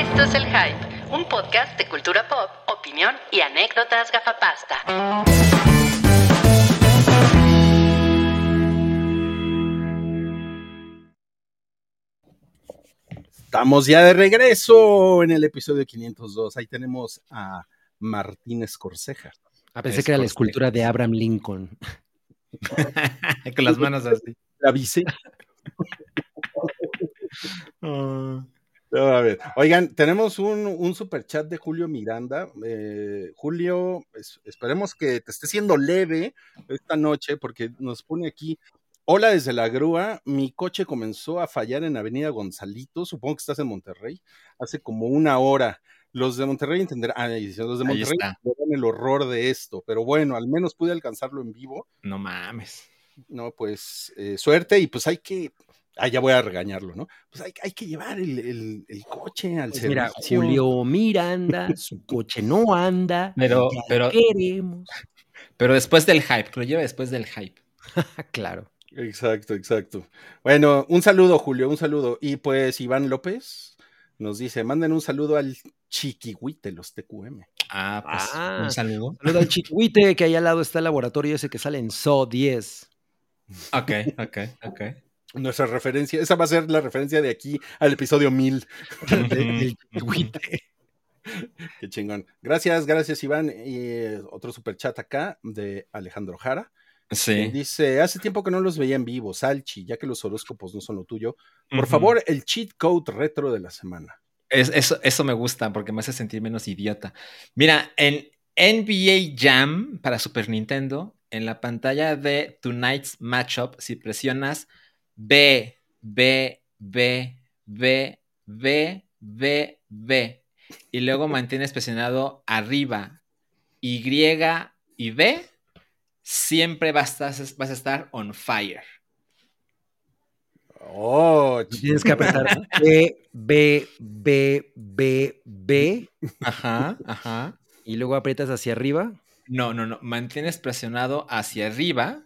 Esto es El Hype, un podcast de cultura pop, opinión y anécdotas gafapasta. Estamos ya de regreso en el episodio 502. Ahí tenemos a Martín Escorceja. Ah, pensé que era la escultura de Abraham Lincoln. Con las manos así. La bici. Ah. No, a ver. Oigan, tenemos un, un super chat de Julio Miranda. Eh, Julio, es- esperemos que te esté siendo leve esta noche, porque nos pone aquí. Hola desde la grúa. Mi coche comenzó a fallar en Avenida Gonzalito. Supongo que estás en Monterrey. Hace como una hora. Los de Monterrey entenderán. Ah, los de Monterrey entenderán el horror de esto. Pero bueno, al menos pude alcanzarlo en vivo. No mames. No, pues eh, suerte y pues hay que. Ah, ya voy a regañarlo, ¿no? Pues hay, hay que llevar el, el- el coche al Pues servicio. mira, Julio Miranda, su coche no anda. Pero- queremos. Pero después del hype, que lo lleve después del hype. Claro. Exacto, exacto. Bueno, un saludo, Julio, un saludo. Y pues Iván López nos dice: manden un saludo al Chiquihuite, los TQM. Ah, pues Ah. un saludo. Saludo al chiquihuite que ahí al lado está el laboratorio ese que sale en SO 10. Ok, ok, ok. Nuestra referencia, esa va a ser la referencia de aquí al episodio 1000. del- chiquihuite. Qué chingón. Gracias, gracias, Iván. Y eh, otro super chat acá de Alejandro Jara. Sí. Dice, hace tiempo que no los veía en vivo, Salchi, ya que los horóscopos no son lo tuyo. Por favor, el cheat code retro de la semana. Es- eso, eso me gusta porque me hace sentir menos idiota. Mira, en NBA Jam para Super Nintendo, en la pantalla de Tonight's Matchup, si presionas B, B, B, B, B, B, B, y luego mantienes presionado arriba Y y B, siempre vas a, vas a estar on fire. Oh, Tienes que apretar B, B, B, B, B Ajá, ajá. y luego aprietas hacia arriba. No, no, no. Mantienes presionado hacia arriba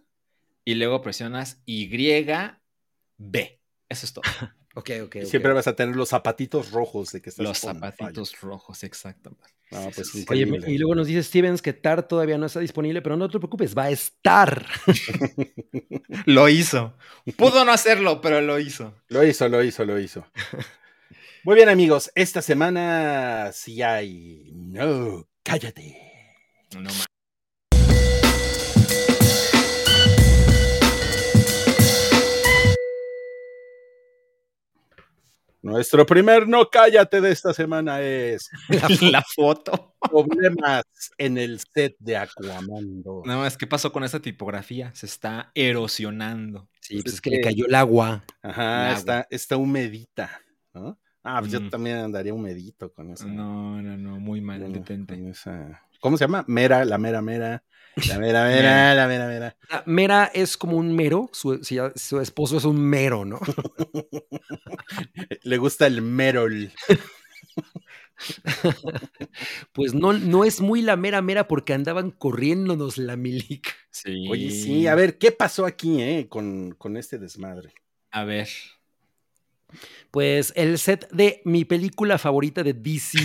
y luego presionas Y, B. Eso es todo. Ok, ok. ok. siempre vas a tener los zapatitos rojos de que estás Los zapatitos rojos, exactamente. No, pues Oye, increíble. y luego nos dice Stevens que TAR todavía no está disponible, pero no te preocupes, va a estar. Lo hizo. Pudo no hacerlo, pero lo hizo. Lo hizo, lo hizo, lo hizo. Muy bien, amigos. Esta semana sí hay. No, cállate. No ma- Nuestro primer no cállate de esta semana es La foto. problemas en el set de Aquaman 2. No, es que pasó con esa tipografía. Se está erosionando. Sí, pues Es es que le cayó el agua. Ajá, El está, está humedita, ¿no? Ah, pues yo también andaría humedito con eso. No, no, no. Muy mal. Detente. esa- ¿Cómo se llama? Mera, la mera mera. La mera mera, la mera mera. Mera es como un mero, su, esposo es un mero, ¿no? Le gusta el merol. Pues no, no es muy la mera mera porque andaban corriéndonos la milic. Sí. Oye, sí, a ver, ¿qué pasó aquí, eh? Con, con este desmadre. A ver. Pues el set de mi película favorita de DC.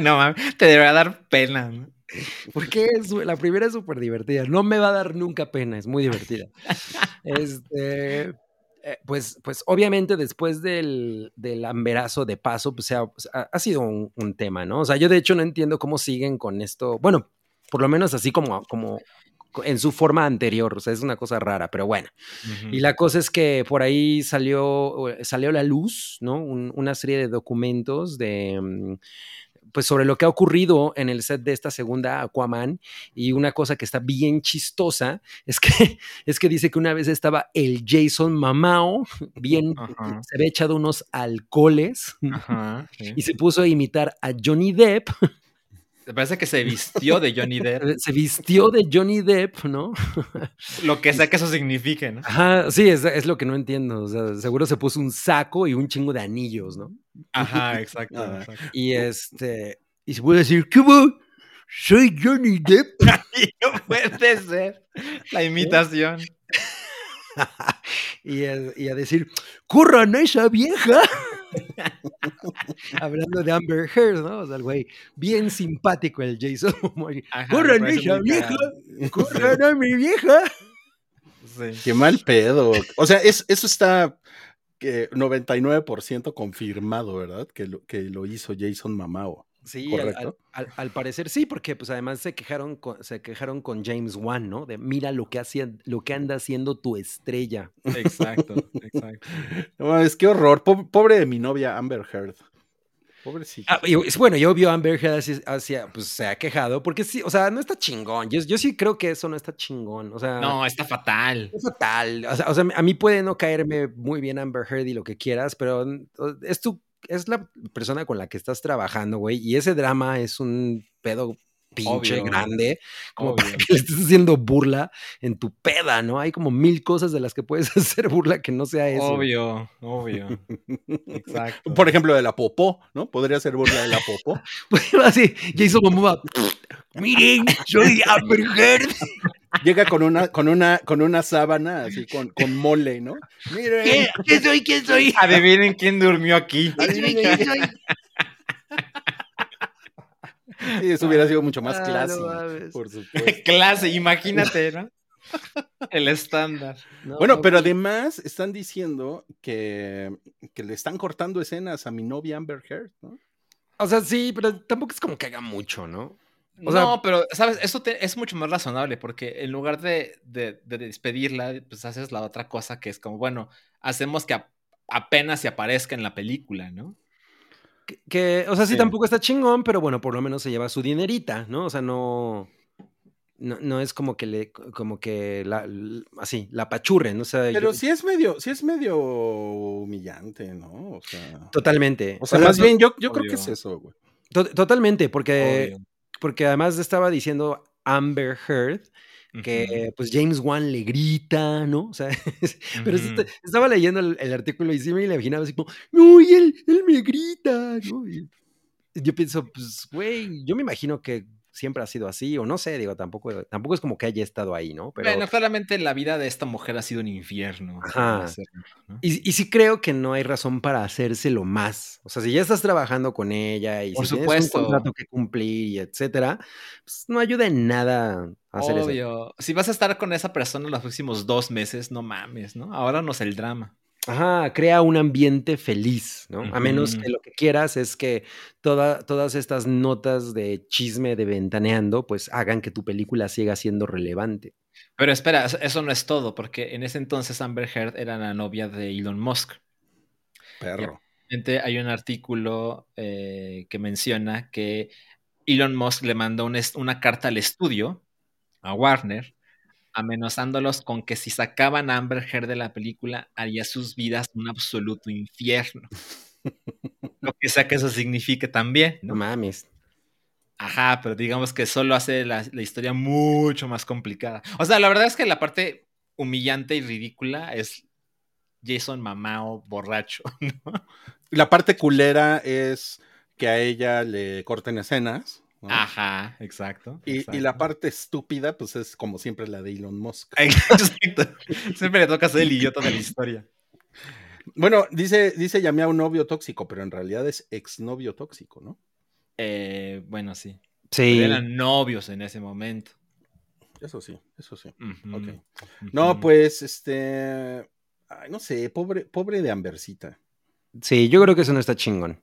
No, mames, te debería dar pena. ¿no? Porque es, la primera es súper divertida. No me va a dar nunca pena, es muy divertida. Este, eh, pues, pues obviamente después del, del amberazo de paso, pues se ha, ha- sido un, un tema, ¿no? O sea, yo de hecho no entiendo cómo siguen con esto. Bueno, por lo menos así como, como en su forma anterior. O sea, es una cosa rara, pero bueno. Y la cosa es que por ahí salió, salió a la luz, ¿no? Un- una serie de documentos de, mm, pues sobre lo que ha ocurrido en el set de esta segunda Aquaman y una cosa que está bien chistosa es que, es que dice que una vez estaba el Jason Mamao, bien, Ajá. se había echado unos alcoholes Ajá. sí. y se puso a imitar a Johnny Depp, Me parece que se vistió de Johnny Depp. se vistió de Johnny Depp, ¿no? Lo que sea que eso signifique, ¿no? Ajá, sí, es, es lo que no entiendo, o sea, seguro se puso un saco y un chingo de anillos, ¿no? Ajá, exacto. Ah. exacto. Y este. Y se puede decir, ¿qué va? Soy Johnny Depp. No puede ser. La imitación. Y, a, y a decir, ¡corran a esa vieja! Hablando de Amber Heard, ¿no? O sea, el güey, bien simpático el Jason ¡Corran parece esa vieja! ¡Corran a mi vieja! Sí. Qué mal pedo. O sea, es, eso está que 99% confirmado, ¿verdad? Que lo, que lo hizo Jason Mamao. Sí, al, Correcto. al- al- al parecer sí, porque pues además se quejaron con, se quejaron con James Wan, ¿no? De mira lo que hacía, lo que anda haciendo tu estrella. Exacto, exacto. No, es que horror. Po- Pobre de mi novia Amber Heard. Pobrecita. Ah, y- es bueno, yo vi a Amber Heard hacia, hacia- pues se ha quejado, porque sí, o sea, no está chingón. Yo, yo sí creo que eso no está chingón. O sea, No, está fatal. es fatal. O sea, o sea, a mí puede no caerme muy bien Amber Heard y lo que quieras, pero es tu, es la persona con la que estás trabajando, güey, y ese drama es un pedo pinche Obvio. grande, como para que le estés haciendo burla en tu peda, ¿no? Hay como mil cosas de las que puedes hacer burla que no sea eso. Obvio, obvio. Exacto. Por ejemplo, de la popó, ¿no? Podría ser burla de la popó. Así, Jason Momoa, miren, soy Amber Heard. Llega con una, con una, con una sábana así con, con mole, ¿no? Miren, ¿Qué? ¿Quién soy? ¿Quién soy? Adivinen quién durmió aquí. ¿Quién soy? sí, eso hubiera sido mucho más Ah, no clase, por supuesto. Clase, imagínate, ¿no? El estándar. No, Bueno, pero pues, además están diciendo que, que le están cortando escenas a mi novia Amber Heard, ¿no? O sea, sí, pero tampoco es como que haga mucho, ¿no? O sea- no, pero, ¿sabes? Eso te- es mucho más razonable porque en lugar de, de- de despedirla, pues haces la otra cosa que es como, bueno, hacemos que ap- apenas se aparezca en la película, ¿no? Que, que, o sea, sí, Sí. tampoco está chingón, pero bueno, por lo menos se lleva su dinerita, ¿no? O sea, no. No, no es como que le, como que la, l- así, la pachurren, o sea, Pero yo- sí es medio, sí es medio humillante, ¿no? O sea, totalmente. o sea, sea, más bien yo, yo creo que es eso, güey. to- totalmente, porque, Obvio. Porque además estaba diciendo Amber Heard que pues James Wan le grita, ¿no? O sea, pero estaba leyendo el, el artículo y sí me imaginaba así como, no, y él, él me grita, ¿no? Y yo pienso, pues, güey, yo me imagino que siempre ha sido así, o no sé, digo, tampoco, tampoco es como que haya estado ahí, ¿no? Pero, Bueno, claramente la vida de esta mujer ha sido un infierno. Ajá. y, y sí creo que no hay razón para hacérselo más. O sea, si ya estás trabajando con ella y Por si supuesto. un contrato que cumplir y etcétera, pues no ayuda en nada a hacer eso. Obvio. Si vas a estar con esa persona los próximos dos meses, no mames, ¿no? Ahora no es el drama. Ajá, crea un ambiente feliz, ¿no? A menos que lo que quieras es que toda, todas estas notas de chisme de ventaneando, pues hagan que tu película siga siendo relevante. Pero espera, eso- no es todo, porque en ese entonces Amber Heard era la novia de Elon Musk. Perro. Hay un artículo eh, que menciona que Elon Musk le mandó una carta al estudio, a Warner, amenazándolos con que si sacaban a Amber Heard de la película, haría sus vidas un absoluto infierno. Lo que sea que eso signifique también, No ¿no? mames. Ajá, pero digamos que solo hace la, la historia mucho más complicada. O sea, la verdad es que la parte humillante y ridícula es Jason Mamao borracho. ¿no? La parte culera es que a ella le corten escenas. ¿No? Ajá, exacto. Y, y la parte estúpida, pues es como siempre la de Elon Musk. Exacto. Siempre le toca ser el idiota de la historia. Bueno, dice, dice llamé a un novio tóxico, pero en realidad es exnovio tóxico, ¿no? Eh, bueno, sí. Sí. Pero eran novios en ese momento. Eso sí, eso sí. Ujú. No, pues, este. Ay, no sé, pobre, pobre de Ambercita. Sí, yo creo que eso no está chingón.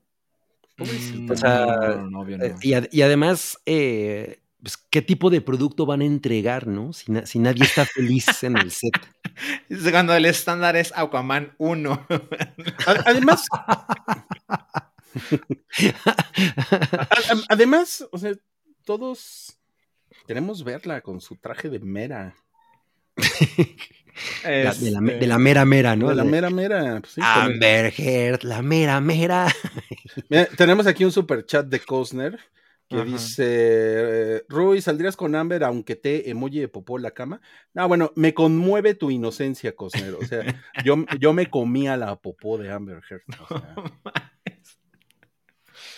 O sea, no, no, no, obvio no. Y, ad- y además, eh, pues, ¿qué tipo de producto van a entregar, no? Si, na- si nadie está feliz en el set. Cuando el estándar es Aquaman 1. A- Además, además, o sea, todos queremos verla con su traje de mera. La- de, la, Este, de la mera mera, ¿no? de la mera mera. pues sí, Amber Heard, la mera mera. Mira, tenemos aquí un super chat de Cosner que Ajá. dice: eh, Rui, ¿saldrías con Amber aunque te emoji de popó en la cama? No, bueno, me conmueve tu inocencia, Cosner. O sea, yo, yo me comía la popó de Amber Heard. o sea,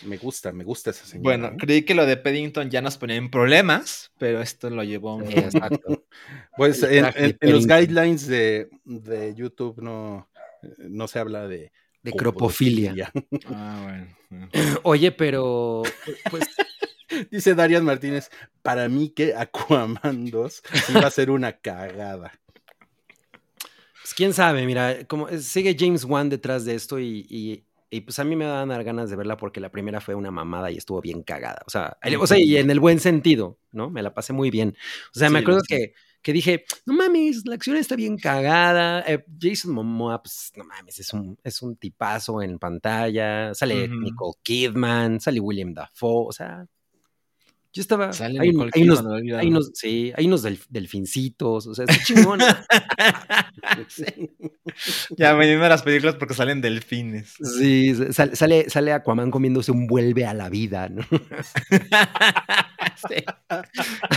me gusta, me gusta esa señora. Bueno, ¿eh? creí que lo de Paddington ya nos ponía en problemas, pero esto lo llevó a un... Exacto. Pues en, en- en los guidelines de, de YouTube no, no se habla de de cropofilia. Ah, bueno. Oye, pero pues Dice Darian Martínez, para mí que Aquaman 2 iba a ser una cagada. Pues quién sabe, mira, como eh, sigue James Wan detrás de esto y, y- y, pues a mí me van a dar ganas de verla porque la primera fue una mamada y estuvo bien cagada. O sea, el- o sea, y en el buen sentido, ¿no? Me la pasé muy bien. O sea, me acuerdo que, que dije, no mames, la acción está bien cagada. eh, Jason Momoa, pues no mames, es un, es un tipazo en pantalla. Sale. Nicole Kidman, sale William Dafoe, o sea. Yo estaba. Sale hay, Nicole hay unos, Kidman, olvidado. hay unos- sí, hay unos delf- delfincitos, o sea, está chingón. Ya me a las películas porque salen delfines. Sí, sale, sale, sale Aquaman comiéndose un vuelve a la vida, ¿no? Sí.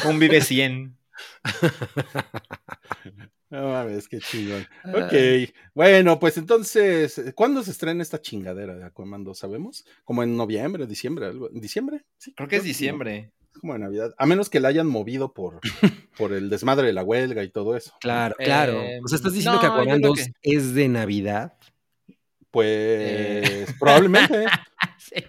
Un vive 100. No mames, qué chingón. Ok, bueno, pues entonces, ¿cuándo se estrena esta chingadera de Aquaman 2? ¿Sabemos? ¿Como en noviembre, diciembre? Algo? ¿Diciembre? Sí, Creo que es diciembre. Como de Navidad. A menos que la hayan movido por, por el desmadre de la huelga y todo eso. Claro, claro. Eh, o sea, estás diciendo no, que Aquaman creo 2 que- es de Navidad. Pues Eh. probablemente Sí.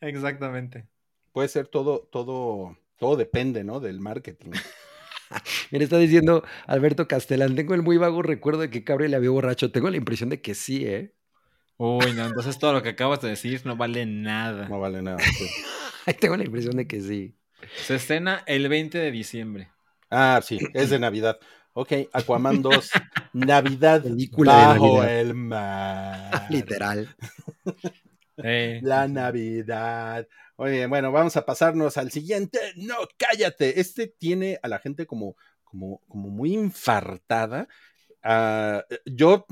Exactamente. puede ser todo, todo, todo depende, ¿no? Del marketing. Mira, está diciendo Alberto Castellán, tengo el muy vago recuerdo de que Cabri la vio borracho. Tengo la impresión de que sí, ¿eh? Uy, no, entonces todo lo que acabas de decir no vale nada. No vale nada. sí. tengo la impresión de que sí. Se estrena el 20 de diciembre. Ah, sí, es de Navidad. Ok, Aquaman 2, Navidad Película de bajo Navidad. el mar. Literal. Eh, La Navidad. Oye, bueno, vamos a pasarnos al siguiente. No, cállate. Este tiene a la gente como, como, como muy infartada. Ah, yo,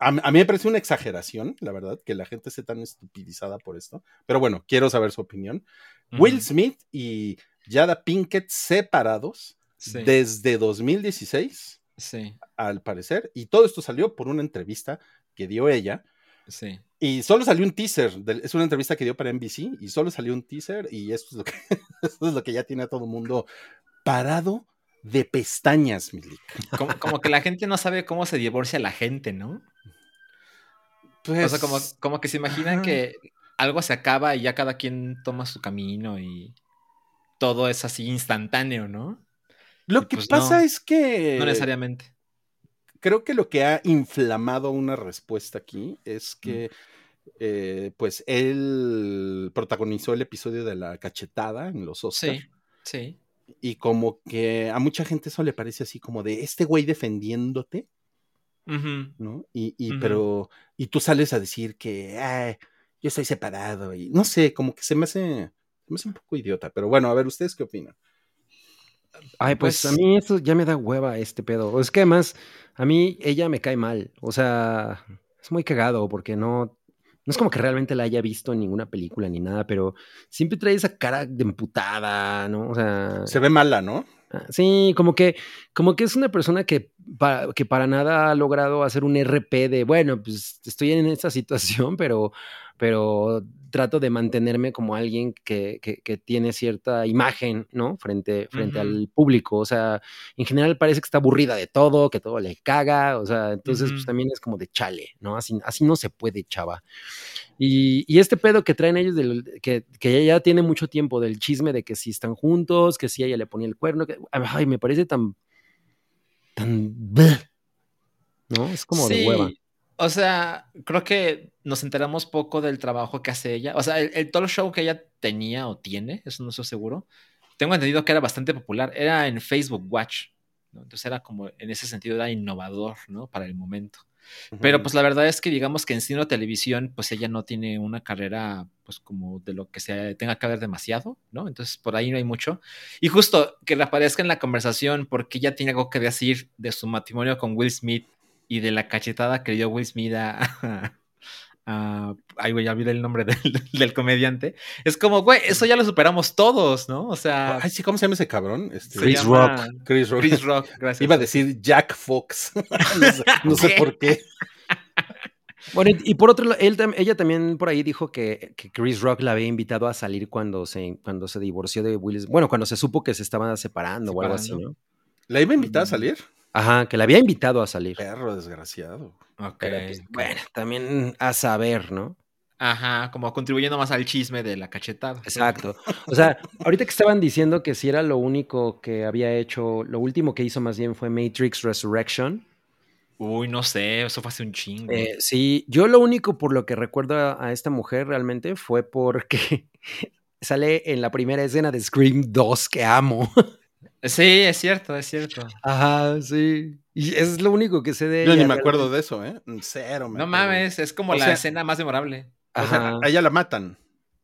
a, a mí me parece una exageración, la verdad, que la gente esté tan estupidizada por esto. Pero bueno, quiero saber su opinión. Will Smith y Jada Pinkett separados Sí, desde 2016, sí, al parecer. Y todo esto salió por una entrevista que dio ella. sí. Y solo salió un teaser, es una entrevista que dio para NBC y solo salió un teaser y esto es lo que, esto es lo que ya tiene a todo el mundo parado de pestañas, Milik. Como, como que la gente no sabe cómo se divorcia la gente, ¿no? Pues, O sea, como, como que se imaginan que algo se acaba y ya cada quien toma su camino y todo es así instantáneo, ¿no? lo y que pues pasa no, es que No necesariamente. Creo que lo que ha inflamado una respuesta aquí es que eh, pues él protagonizó el episodio de la cachetada en los Oscars. Sí, sí. Y como que a mucha gente eso le parece así como de este güey defendiéndote. ¿no? Y, y pero, y tú sales a decir que "Ay, yo estoy separado y no sé, como que se me hace, se me hace un poco idiota, pero bueno, a ver, ¿ustedes qué opinan? Ay, pues, Pues- a mí eso ya me da hueva este pedo. Es que además, a mí ella me cae mal. O sea, es muy cagado porque no. No es como que realmente la haya visto en ninguna película ni nada, pero siempre trae esa cara de emputada, ¿no? O sea. Se ve mala, ¿no? Ah, Sí, como que, como que es una persona que para, que para nada ha logrado hacer un RP de, bueno, pues estoy en esta situación, pero, pero trato de mantenerme como alguien que, que- que tiene cierta imagen, ¿no? Frente, frente al público. O sea, en general parece que está aburrida de todo, que todo le caga. O sea, entonces, pues también es como de chale, ¿no? Así, así no se puede, chava. Y, y este pedo que traen ellos, del, que, que ya tiene mucho tiempo del chisme de que si están juntos, que si ella le ponía el cuerno, que, ay, me parece tan, tan, ¿no? Es como de hueva. O sea, creo que nos enteramos poco del trabajo que hace ella. O sea, el, el talk show que ella tenía o tiene, eso no estoy seguro. Tengo entendido que era bastante popular. Era en Facebook Watch. ¿no? Entonces era como, en ese sentido, era innovador, ¿no? Para el momento. Pero pues la verdad es que digamos que en cine o televisión, pues ella no tiene una carrera, pues como de lo que se tenga que ver demasiado, ¿no? Entonces por ahí no hay mucho. Y justo que reaparezca en la conversación porque ella tiene algo que decir de su matrimonio con Will Smith y de la cachetada que dio Will Smith a... a- ay, güey, ya olvidé el nombre del, del comediante. Es como, güey, eso ya lo superamos todos, ¿no? O sea... Ay, sí, ¿cómo se llama ese cabrón? Este, Chris llama Chris Rock. Chris Rock, gracias. Iba a decir Jack Fox. no sé, no sé ¿Qué? por qué. Bueno, y, por otro lado, él ella también por ahí dijo que, que Chris Rock la había invitado a salir cuando se, cuando se divorció de Will Smith. Bueno, cuando se supo que se estaban separando o algo así, Separando. ¿no? ¿La iba a invitar a salir? Ajá, que la había invitado a salir. Perro desgraciado. Ok. Pero, pues, bueno, también a saber, ¿no? Ajá, como contribuyendo más al chisme de la cachetada. Exacto. O sea, ahorita que estaban diciendo que si era lo único que había hecho, lo último que hizo más bien fue Matrix Resurrection. Uy, no sé, eso fue hace un chingo. Eh, sí, yo lo único por lo que recuerdo a, a esta mujer realmente fue porque sale en la primera escena de Scream 2 que amo. Sí, es cierto, es cierto. Ajá, sí. Y es lo único que sé de Yo ella. ni me acuerdo de eso, ¿eh? Cero. me No acuerdo. mames, es como O la sea- escena más memorable. O sea, Ajá. a ella la matan.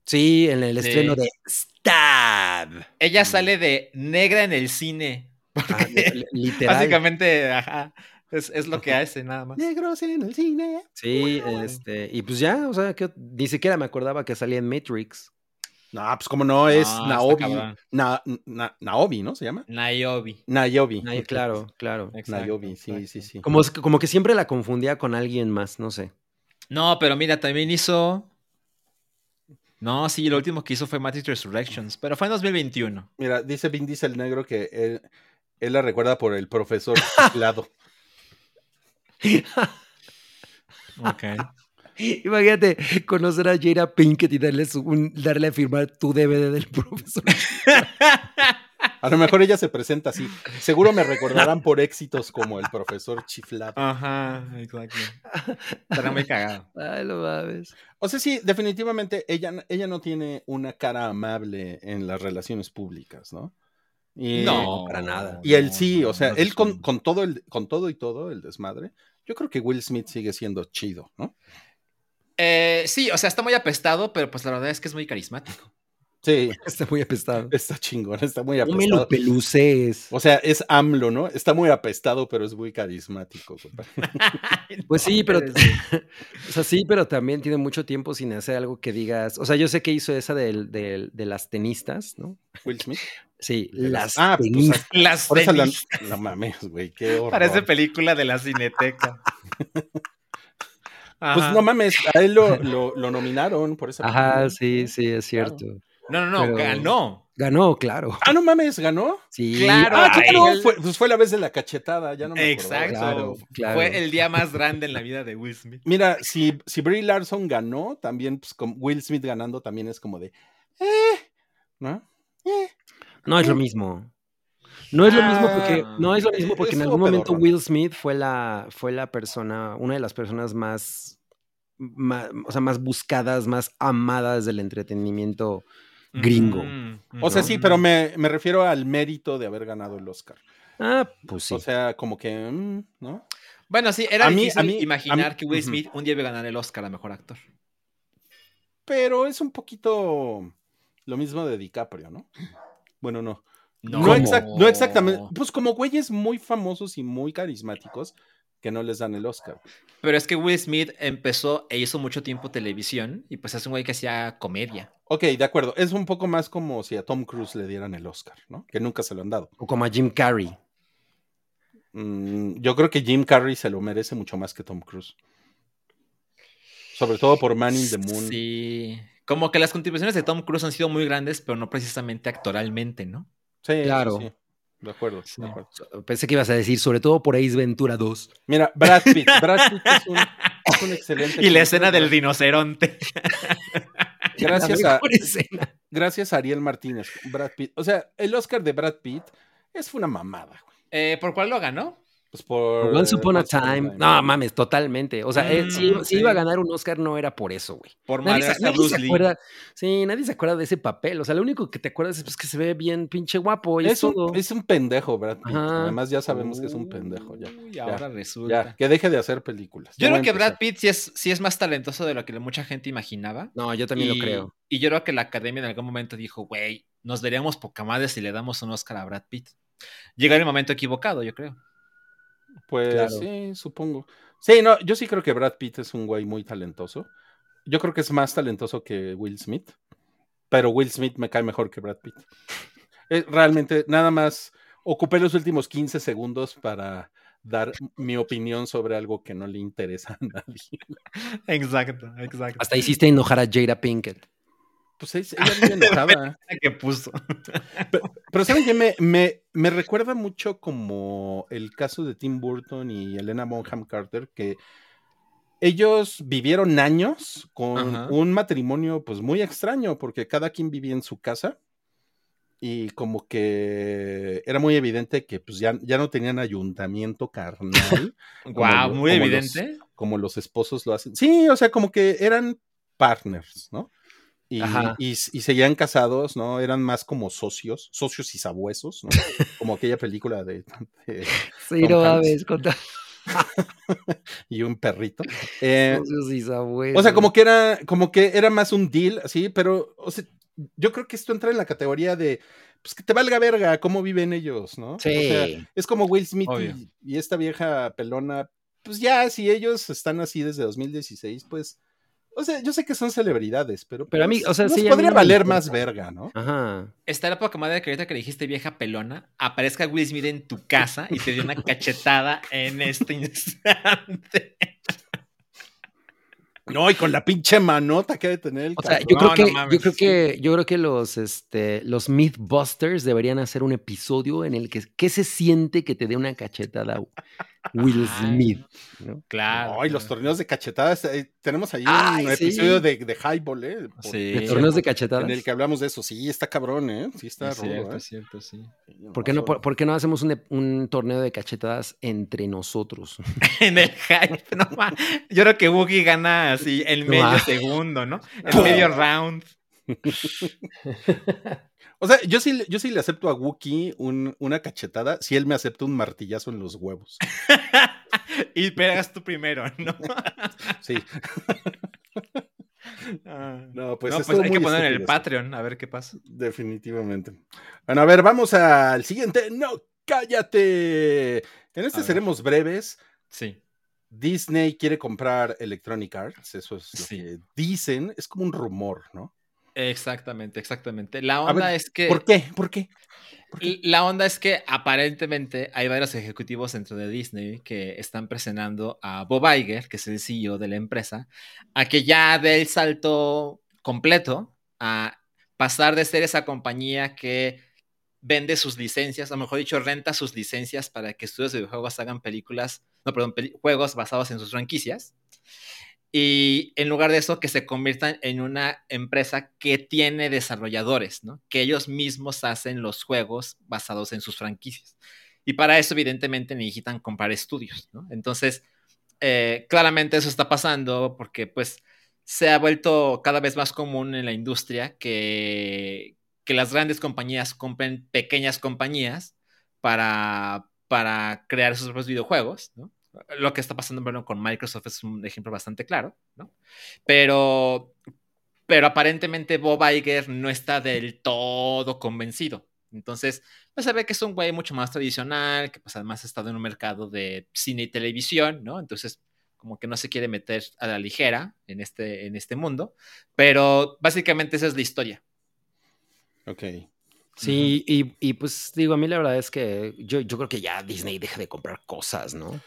Sí, en el Sí. estreno de Stab. Ella sale de negra en el cine. Li- literal. Básicamente, ajá, es, es lo que hace nada más. Negros en el cine. Sí, este, y pues ya, o sea, que ni siquiera me acordaba que salía en Matrix. No, pues como no, es No, cabrón. Na, na- Naomi, ¿no? ¿Se llama? Niobe. Nayobi. Ay, claro, claro. Exacto, Nayobi, sí, exacto. sí, sí. Como, como que siempre la confundía con alguien más, no sé. No, pero mira, también hizo. No, sí, lo último que hizo fue Matrix Resurrections, pero fue en 2021. Mira, dice Vin Diesel negro que él, él la recuerda por el profesor chiflado. Ok. Imagínate conocer a Jada Pinkett y darle, su- un- darle a firmar tu DVD del profesor. A lo mejor ella se presenta así. Seguro me recordarán por éxitos como el profesor chiflado. Ajá, exacto. Estará muy cagado. Ay, lo mames. O sea, sí, definitivamente ella, ella no tiene una cara amable en las relaciones públicas, ¿no? Y, No, para nada. Y él sí, o sea, no, él con todo el, con todo y todo el desmadre, yo creo que Will Smith sigue siendo chido, ¿no? Eh, sí, o sea, está muy apestado, pero pues la verdad es que es muy carismático. Sí, Está muy apestado. está chingón, está muy No me lo apestado. peluces. O sea, es AMLO, ¿no? Está muy apestado, pero es muy carismático. compadre. Pues sí, pero, o sea, sí, pero también tiene mucho tiempo sin hacer algo que digas. O sea, yo sé que hizo esa del- del- de las tenistas, ¿no? Will Smith. Sí, De las ah, pues, tenistas. Las Por eso la, mames, güey, qué horror. Parece película de la cineteca. Pues no mames, a él lo, lo, lo nominaron por esa Ajá, película. sí, sí, es Claro. cierto. No, no, no, pero- ganó. Ganó, claro. Ah, no mames, ganó. Sí. Claro, Ah, claro, fue, pues fue la vez de la cachetada, ya no me. Exacto. Claro, claro. Fue el día más grande en la vida de Will Smith. Mira, si, si Brie Larson ganó, también, pues con Will Smith ganando, también es como de. Eh, ¿No? Eh. No es lo mismo. No es lo mismo porque Ah, no es lo mismo porque en algún momento. Will Smith fue la fue la persona, una de las personas más, ma- o sea, más buscadas, más amadas del entretenimiento gringo. Mm, O sea, mm. sí, pero me, me refiero al mérito de haber ganado el Oscar. Ah, pues sí. O sea, como que, mm, ¿no? Bueno, sí, era A mí- difícil a mí- imaginar a mí- que Will. Smith un día iba a ganar el Oscar a Mejor Actor. Pero es un poquito lo mismo de DiCaprio, ¿no? Bueno, no. No, exact- no exactamente. Pues como güeyes muy famosos y muy carismáticos que no les dan el Oscar. Pero es que Will Smith empezó e hizo mucho tiempo televisión y pues es un güey que hacía comedia. Ok, de acuerdo. Es un poco más como si a Tom Cruise le dieran el Oscar, ¿no? Que nunca se lo han dado. O como a Jim Carrey. Mm, yo creo que Jim Carrey se lo merece mucho más que Tom Cruise. Sobre todo por Man in the Moon. Sí. Como que las contribuciones de Tom Cruise han sido muy grandes, pero no precisamente actoralmente, ¿no? Sí, Claro. sí. De acuerdo, Sí. de acuerdo. Pensé que ibas a decir, sobre todo por Ace Ventura 2. Mira, Brad Pitt. Brad Pitt es un, es un excelente. Y la escena del rinoceronte. Gracias La a, escena. gracias a Ariel Martínez. Brad Pitt. O sea, el Oscar de Brad Pitt es una mamada, güey. Eh, ¿Por cuál lo ganó? Pues por. Once Upon a Time. No, mames, totalmente. O sea, eh, si, Mm, si iba a ganar un Oscar no era por eso, güey. Por Nadie, se- nadie Bruce se Lee. acuerda. Sí, nadie se acuerda de ese papel. O sea, lo único que te acuerdas es pues, que se ve bien pinche guapo y es, Es un, todo. es un pendejo, Brad Pitt. Ajá. Además, ya sabemos que es un pendejo. Ya, Uy, ahora ya, resulta. ya, que deje de hacer películas. Yo creo que Brad. Pitt sí es, sí es más talentoso de lo que mucha gente imaginaba. No, yo también y, lo creo. Y yo creo que la academia en algún momento dijo, güey, nos daríamos poca madre si le damos un Oscar a Brad Pitt. Llega el momento equivocado, yo creo. Pues Claro. sí, supongo. Sí, no, yo sí creo que Brad Pitt es un güey muy talentoso. Yo creo que es más talentoso que Will Smith, pero Will Smith me cae mejor que Brad Pitt. Eh, realmente, nada más ocupé los últimos 15 segundos para dar mi opinión sobre algo que no le interesa a nadie. Exacto, exacto. Hasta hiciste enojar a Jada Pinkett. Pues ella muy enojada. que puso. Pero, pero ¿saben qué? Me, me, me recuerda mucho como el caso de Tim Burton y Elena Bonham Carter, que ellos vivieron años con Ajá. un matrimonio pues muy extraño, porque cada quien vivía en su casa y como que era muy evidente que pues ya, ya no tenían ayuntamiento carnal. Wow, lo- muy como los- evidente. como los esposos lo hacen. Sí, o sea, como que eran partners, ¿no? Y, y, y seguían casados, ¿no? Eran más como socios, socios y sabuesos, ¿no? Como aquella película de, de- Sí, Tom no Hanks. y un perrito. Eh, socios y o sabuesos. sea, como que era, como que era más un deal, así, pero o sea, yo creo que esto entra en la categoría de pues que te valga verga cómo viven ellos, ¿no? O sea, Sí. es como Will Smith y esta vieja pelona, pues ya, si ellos están así desde 2016, pues, o sea, yo sé que son celebridades, pero, Pero a mí, o sea, nos sí, podría valer más verga, ¿no? Ajá. Está la poca madre que ahorita que le dijiste vieja pelona, aparezca Will Smith en tu casa y te dé una cachetada en este instante. No, y con la pinche manota que debe tener el O sea, yo creo No, que, no yo mames. creo que, yo creo que los, este, los Mythbusters deberían hacer un episodio en el que qué se siente que te dé una cachetada Will. Smith, ¿no? Claro. Ay, los claro. torneos de cachetadas. eh, tenemos ahí Ay, un sí. episodio de, de Highball, ¿eh? Por- Sí. ¿De torneos de En cachetadas? el que hablamos de eso. Sí, está cabrón, ¿eh? Sí, está Es rudo, cierto, ¿eh? es cierto, sí. ¿Por qué, no, por, por qué no hacemos un, torneo de cachetadas entre nosotros? En el hype, no ma- Yo creo que Wookie gana así en No medio ma. segundo, ¿no? En ¡Pum! medio round. O sea, yo sí, yo sí le acepto a Wookie un- una cachetada si él me acepta un martillazo en los huevos. y pegas tú primero, ¿no? Sí. Ah. No, pues, no, pues hay que poner en el. Patreon a ver qué pasa. Definitivamente. Bueno, a ver, vamos al siguiente. No, cállate. En este A ver. seremos breves. Sí. Disney quiere comprar Electronic Arts. Eso es lo Sí. que dicen. Es como un rumor, ¿no? Exactamente, exactamente. La onda ver, es que. ¿Por qué? ¿Por qué? ¿Por qué? L- La onda es que aparentemente hay varios ejecutivos dentro de Disney que están presionando a Bob Iger, que es el CEO de la empresa, a que ya dé el salto completo a pasar de ser esa compañía que vende sus licencias, o mejor dicho, renta sus licencias para que estudios de videojuegos hagan películas, no, perdón, juegos basados en sus franquicias. Y en lugar de eso, que se conviertan en una empresa que tiene desarrolladores, ¿no? Que ellos mismos hacen los juegos basados en sus franquicias. Y para eso, evidentemente, necesitan comprar estudios, ¿no? Entonces, eh, claramente eso está pasando porque, pues, se ha vuelto cada vez más común en la industria que, que las grandes compañías compren pequeñas compañías para, para crear sus propios videojuegos, ¿no? Lo que está pasando bueno, con Microsoft es un ejemplo bastante claro, ¿no? Pero, pero aparentemente Bob Iger no está del todo convencido. Entonces, pues se ve que es un güey mucho más tradicional, que pues además ha estado en un mercado de cine y televisión, ¿no? Entonces, como que no se quiere meter a la ligera en este, en este mundo. Pero básicamente esa es la historia. Ok. Sí, y, y, pues digo, a mí la verdad es que yo, yo creo que ya Disney deja de comprar cosas, ¿no?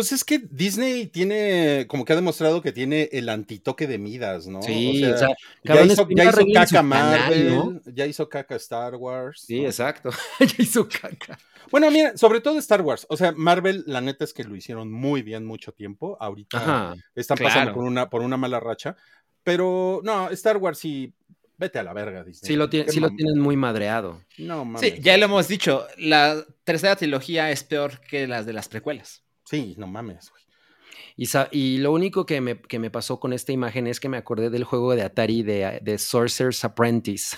Pues es que Disney tiene, como que ha demostrado que tiene el antitoque de Midas, ¿no? Sí, o sea, ya hizo, ya caca canal, Marvel, ¿no? ya hizo caca Star Wars. Sí, ¿no? exacto. ya hizo caca. Bueno, mira, sobre todo Star Wars. O sea, Marvel, la neta es que lo hicieron muy bien mucho tiempo. Ahorita Ajá. están pasando claro. por una, por una mala racha. Pero no, Star Wars sí. Vete a la verga, Disney. Sí lo, tiene- sí lo tienen muy madreado. No mames. Sí, ya lo hemos dicho, la tercera trilogía es peor que las de las precuelas. Sí, no mames, güey. Y, lo único que me, que me pasó con esta imagen es que me acordé del juego de Atari de, de Sorcerer's Apprentice.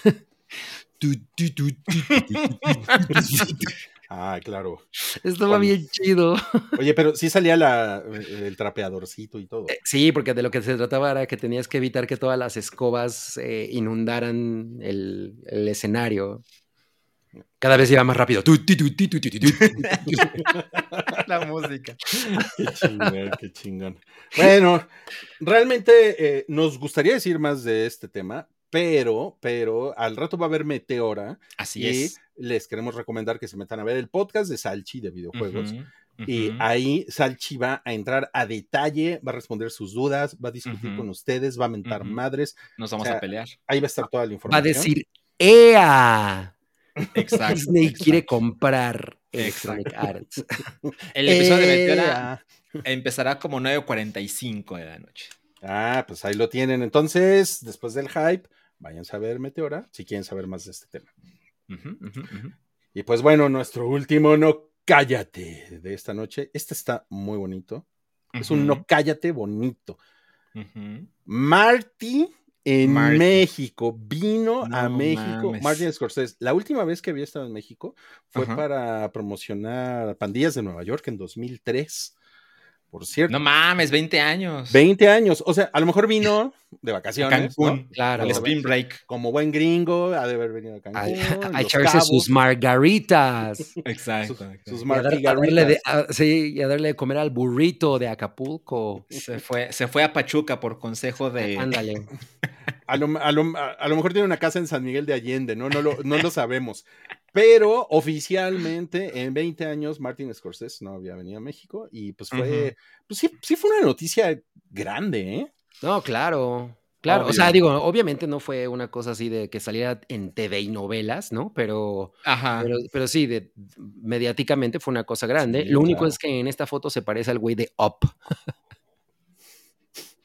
Ah, claro. Estaba bien chido. Oye, pero sí salía la, el trapeadorcito y todo. Eh, Sí, porque de lo que se trataba era que tenías que evitar que todas las escobas eh, inundaran el, el escenario. Cada vez iba más rápido. La música. Qué chingón, qué chingón. Bueno, realmente eh, nos gustaría decir más de este tema, pero, pero al rato va a haber Meteora Así y es. les queremos recomendar que se metan a ver el podcast de Salchi de videojuegos. Ujú. Y Ujú. ahí Salchi va a entrar a detalle, va a responder sus dudas, va a discutir Ujú. con ustedes, va a mentar Ujú. madres. Nos vamos o sea, a pelear. Ahí va a estar toda la Va información. a decir, ¡Ea! Exacto. Disney exacto. quiere comprar Exacto. Electronic Arts. El episodio de. Meteora empezará como 9.45 de la noche. Ah, pues ahí lo tienen. Entonces, después del hype, vayan a ver Meteora si quieren saber más de este tema. Y pues bueno, nuestro último no cállate de esta noche. Este está muy bonito. Es un no cállate bonito. Marty en. México. Vino a México. mames. Martin Scorsese. La última vez que había estado en México fue Ajá. para promocionar Pandillas de Nueva York en 2003. Por cierto, No mames, 20 años. 20 años. O sea, a lo mejor vino de vacaciones. Cancún. ¿no? Claro. El spin break. Como buen gringo, ha de haber venido a A, Cancún. a echarse Cabos, sus margaritas. Exacto. sus, Y a, a darle de, a- sí, y a darle de comer al burrito de Acapulco. Se fue, se fue a Pachuca por consejo de. Ándale. A lo, a lo- a lo mejor tiene una casa en San Miguel de Allende, ¿no? No lo, no lo sabemos. Pero oficialmente, en 20 años, Martin Scorsese no había venido a México y pues fue, pues sí, sí fue una noticia grande, ¿eh? No, claro. Claro, o sea, digo, obviamente no fue una cosa así de que saliera en TV y novelas, ¿no? Pero, Ajá. pero, pero sí, de, mediáticamente fue una cosa grande. Sí, Lo único claro. es que en esta foto se parece al güey de Up.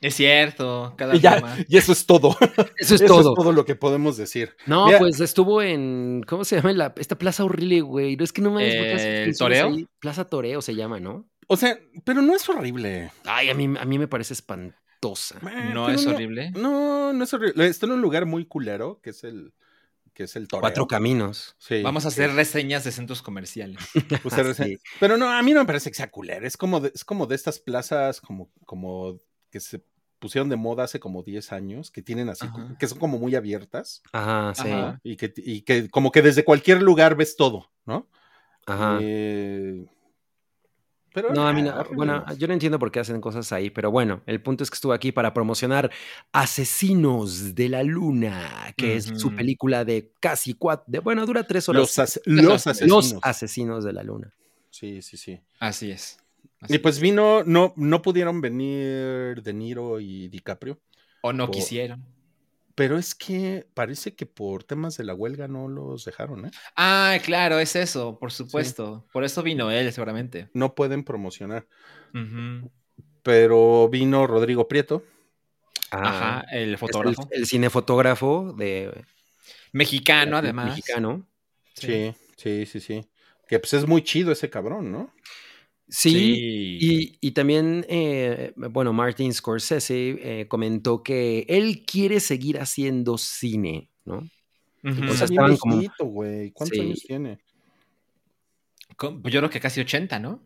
Es cierto. Cada Y, ya, forma. y eso es todo. Eso es Eso todo. es todo lo que podemos decir. No, Mira. pues estuvo en. ¿Cómo se llama? La- esta plaza horrible, güey. No es que no me ¿El Toreo? Plaza Toreo se llama, ¿no? O sea, pero no es horrible. Ay, a mí, a mí me parece espantosa. Eh, No es horrible. No, no es horrible. Está en un lugar muy culero, que es el, que es el toreo. Cuatro caminos. Sí. Vamos a hacer reseñas de centros comerciales. Pues, se rese- Sí. Pero no, a mí no me parece que sea culero. Es como de, es como de estas plazas como, como que se pusieron de moda hace como 10 años, que tienen así, Ajá. que son como muy abiertas Ajá, sí. Ajá. Ajá. y que, y que como que desde cualquier lugar ves todo, ¿no? Eh, pero No, a mí no. Bueno, yo no entiendo por qué hacen cosas ahí, pero bueno, el punto es que estuvo aquí para promocionar Asesinos de la Luna, que es su película de casi cuatro, de, bueno, dura tres horas. los, as- los asesinos. Los asesinos de la luna. Sí, sí, sí. Así es. Así Y pues es. vino, no, no pudieron venir De Niro y DiCaprio, O no por- quisieron. pero es que parece que por temas de la huelga no los dejaron, ¿eh? Ah, claro, es eso, por supuesto. Por eso vino él, seguramente. No pueden promocionar. Pero vino Rodrigo Prieto, Ajá, el Ah, Es el- fotógrafo. El, cinefotógrafo de Mexicano, además. mexicano. Sí, sí, sí, sí. Que pues es muy chido ese cabrón, ¿no? Sí, Sí. Y, y también, eh, bueno, Martin Scorsese eh, comentó que él quiere seguir haciendo cine, ¿no? O O sea, estaban como- viejito, güey. ¿Cuántos Sí. años tiene? Yo creo que casi 80, ¿no?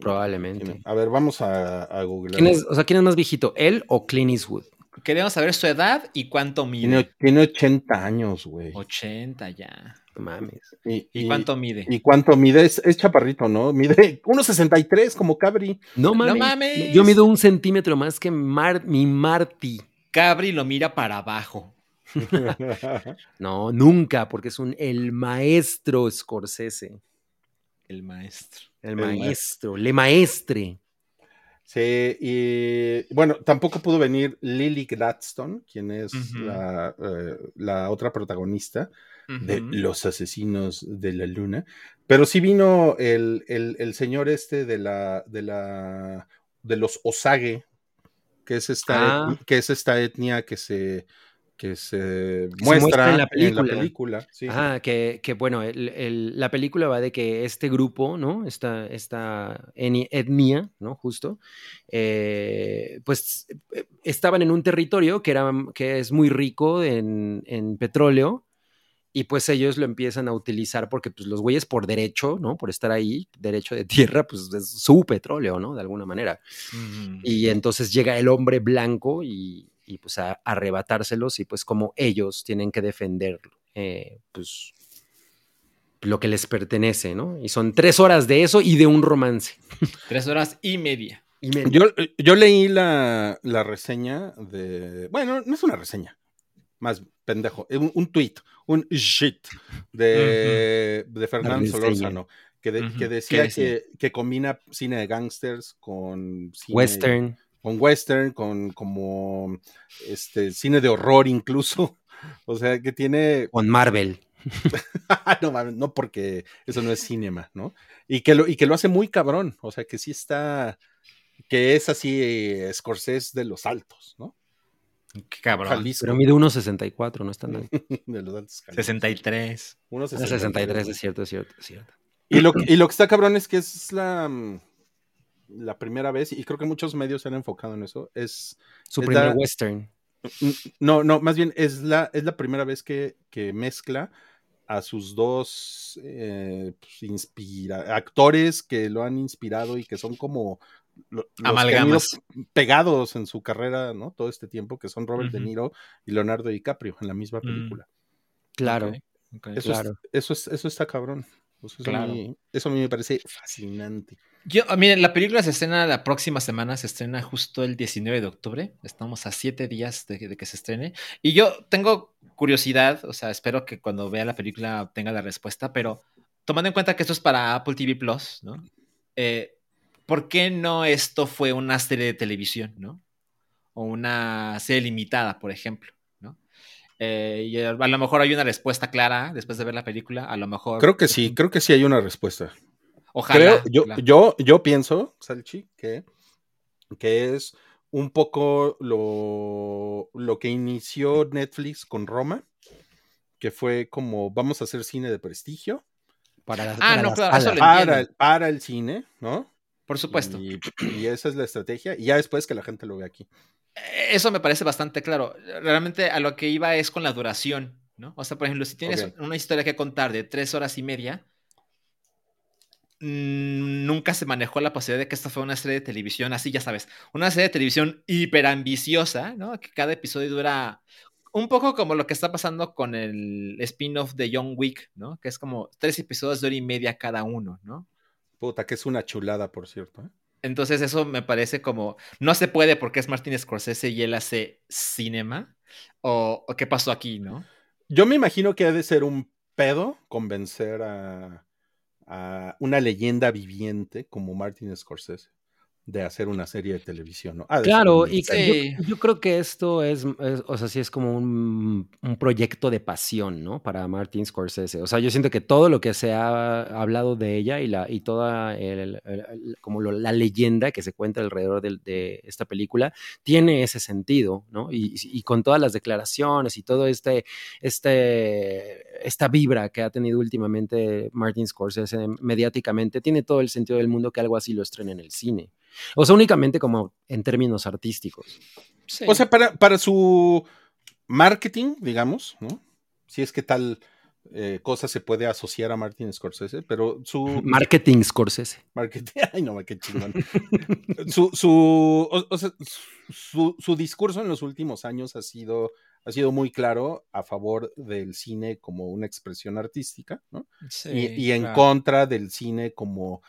Probablemente. tiene. A ver, vamos a, a googlear. ¿Quién es, o sea, ¿quién es más viejito, él o Clint Eastwood? Queremos saber su edad y cuánto Tiene, mide. tiene 80 años, güey. 80 ya. No mames. Y, ¿Y cuánto mide? ¿Y cuánto mide? Es, es chaparrito, ¿no? Mide 1.63 como Cabri. No mames. mames. Yo mido un centímetro más que Mar- mi Marty. Cabri lo mira para abajo. No, nunca, porque es un el maestro Scorsese. El maestro. El, El maestro, le maestre. Sí, y bueno, tampoco pudo venir Lily Gladstone, quien es la, eh, la otra protagonista de. Los Asesinos de la Luna, pero sí vino el, el- el señor este de la, de la, de los Osage, que es esta, Ah. que es esta etnia que se, que se muestra, muestra en la en la película. sí. Que, que, bueno, el- el- la película va de que este grupo, ¿no? Esta, esta etnia, ¿no? Justo, eh, pues eh, estaban en un territorio que, era, que es muy rico en, en petróleo y pues ellos lo empiezan a utilizar porque pues los güeyes por derecho, ¿no? Por estar ahí, derecho de tierra, pues es su petróleo, ¿no? De alguna manera. Ujú. Y entonces llega el hombre blanco y, y, pues a arrebatárselos y pues como ellos tienen que defender eh, pues lo que les pertenece, ¿no? Y son tres horas de eso y de un romance. Tres horas y media. Y me- Yo, yo leí la, la reseña de. Bueno, no es una reseña. Más pendejo. Un, un tweet, un shit de, de Fernando. Solórzano. Que que, de- Ujú, que ¿qué decía que, que combina cine de gangsters con cine, Western. con western, con como este cine de horror incluso. O sea, que tiene Con Marvel. no no porque eso no es cinema, ¿no? Y que lo y que lo hace muy cabrón, o sea, que sí está que es así eh, Scorsese de los altos, ¿no? Qué cabrón. Jalisco, Pero mide 1.64, no es tan alto. de los altos. Jalisco. 63. Unos 63, es cierto, es cierto, es cierto. Y lo, y lo que está cabrón es que es la, mm, la primera vez, y creo que muchos medios se han enfocado en eso, es... Su Es primer la- western. No, no, más bien es la, es la primera vez que, que mezcla a sus dos eh, pues, inspira- actores que lo han inspirado y que son como lo- los que han ido Amalgamas. pegados en su carrera, ¿no? Todo este tiempo, que son Robert De. Niro y Leonardo DiCaprio en la misma Mm. película. Claro. Eso, es- eso, es, eso está cabrón. Pues eso, Claro. a mí, eso a mí me parece fascinante. Yo, ah, miren, la película se estrena la próxima semana, se estrena justo el 19 de octubre. Estamos a siete días de, de que se estrene. Y yo tengo curiosidad, o sea, espero que cuando vea la película tenga la respuesta, pero tomando en cuenta que esto es para Apple TV Plus, ¿no? Eh, ¿Por qué no esto fue una serie de televisión, ¿no? O una serie limitada, por ejemplo, ¿no? Eh, y a lo mejor hay una respuesta clara después de ver la película, a lo mejor. Creo que sí, creo que sí hay una respuesta. Ojalá. Creo, yo, yo, yo pienso, Salchi, que, que es un poco lo, lo que inició Netflix con Roma, que fue como vamos a hacer cine de prestigio Para Ah, para no, las claro, para, entiendo. para el cine, ¿no? Por supuesto. Y, y esa es la estrategia, y ya después que la gente lo ve aquí. Eso me parece bastante claro. Realmente a lo que iba es con la duración, ¿no? O sea, por ejemplo, si tienes una historia que contar de tres horas y media, mm, nunca se manejó la posibilidad de que esta fuera una serie de televisión, así ya sabes, una serie de televisión hiper ambiciosa, ¿no? Que cada episodio dura un poco como lo que está pasando con el spin-off de John Wick, ¿no? Que es como tres episodios de hora y media cada uno, ¿no? Puta, que es una chulada, por cierto. ¿eh? Entonces eso me parece como, no se puede porque es Martin Scorsese y él hace cinema, o, o qué pasó aquí, ¿no? Yo me imagino que ha de ser un pedo convencer a, a una leyenda viviente como Martin Scorsese de hacer una serie de televisión, ¿no? De Claro, y. Sí. yo, yo creo que esto es, es- o sea, sí es como un, un proyecto de pasión, ¿no? Para Martin Scorsese. O sea, yo siento que todo lo que se ha hablado de ella y, la, y toda el- el- el- como lo- la leyenda que se cuenta alrededor de, esta película tiene ese sentido, ¿no? Y, y con todas las declaraciones y todo este, este, esta vibra que ha tenido últimamente Martin Scorsese mediáticamente, tiene todo el sentido del mundo que algo así lo estrene en el cine. O sea, únicamente como en términos artísticos. Sí. O sea, para, para su marketing, digamos, ¿no? Si es que tal eh, cosa se puede asociar a Martin Scorsese, pero su Marketing Scorsese. marketing, ay no, qué chingón. su, su, o- o sea, su, su discurso en los últimos años ha sido, ha sido muy claro a favor del cine como una expresión artística, ¿no? Sí, y, y en claro. contra del cine como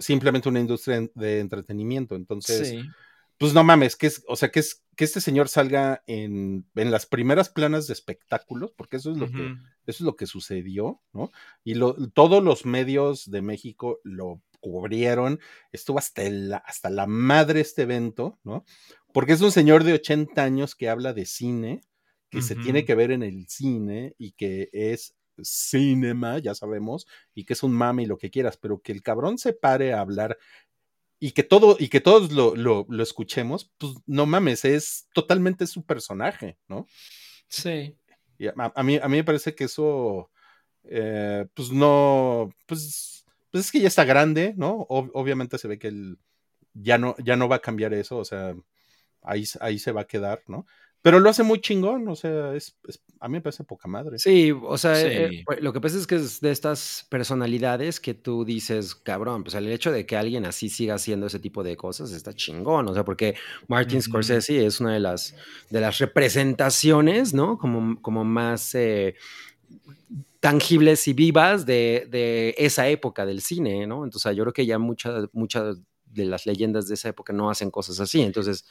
simplemente una industria de entretenimiento. Entonces, Sí. pues no mames, que es, o sea, que es que este señor salga en, en las primeras planas de espectáculos, porque eso es lo que, eso es lo que sucedió, ¿no? Y lo- todos los medios de México lo cubrieron, estuvo hasta, el- hasta la madre este evento, ¿no? Porque es un señor de 80 años que habla de cine, que se tiene que ver en el cine y que es cinema, ya sabemos, y que es un mame y lo que quieras, pero que el cabrón se pare a hablar y que todo, y que todos lo, lo, lo escuchemos, pues no mames, es totalmente su personaje, ¿no? Sí. Y a, a mí, a mí me parece que eso, eh, pues no, pues, pues es que ya está grande, ¿no? Ob- obviamente se ve que él ya no, ya no va a cambiar eso, o sea, ahí, ahí se va a quedar, ¿no? Pero lo hace muy chingón, o sea, es, es- a mí me parece poca madre. Sí, o sea, Sí. eh, eh, lo que pasa es que es de estas personalidades que tú dices, cabrón, pues el hecho de que alguien así siga haciendo ese tipo de cosas está chingón, o sea, porque Martin. Scorsese es una de las, de las representaciones, ¿no? Como, como más eh, tangibles y vivas de, de esa época del cine, ¿no? Entonces, yo creo que ya muchas, muchas de las leyendas de esa época no hacen cosas así, entonces,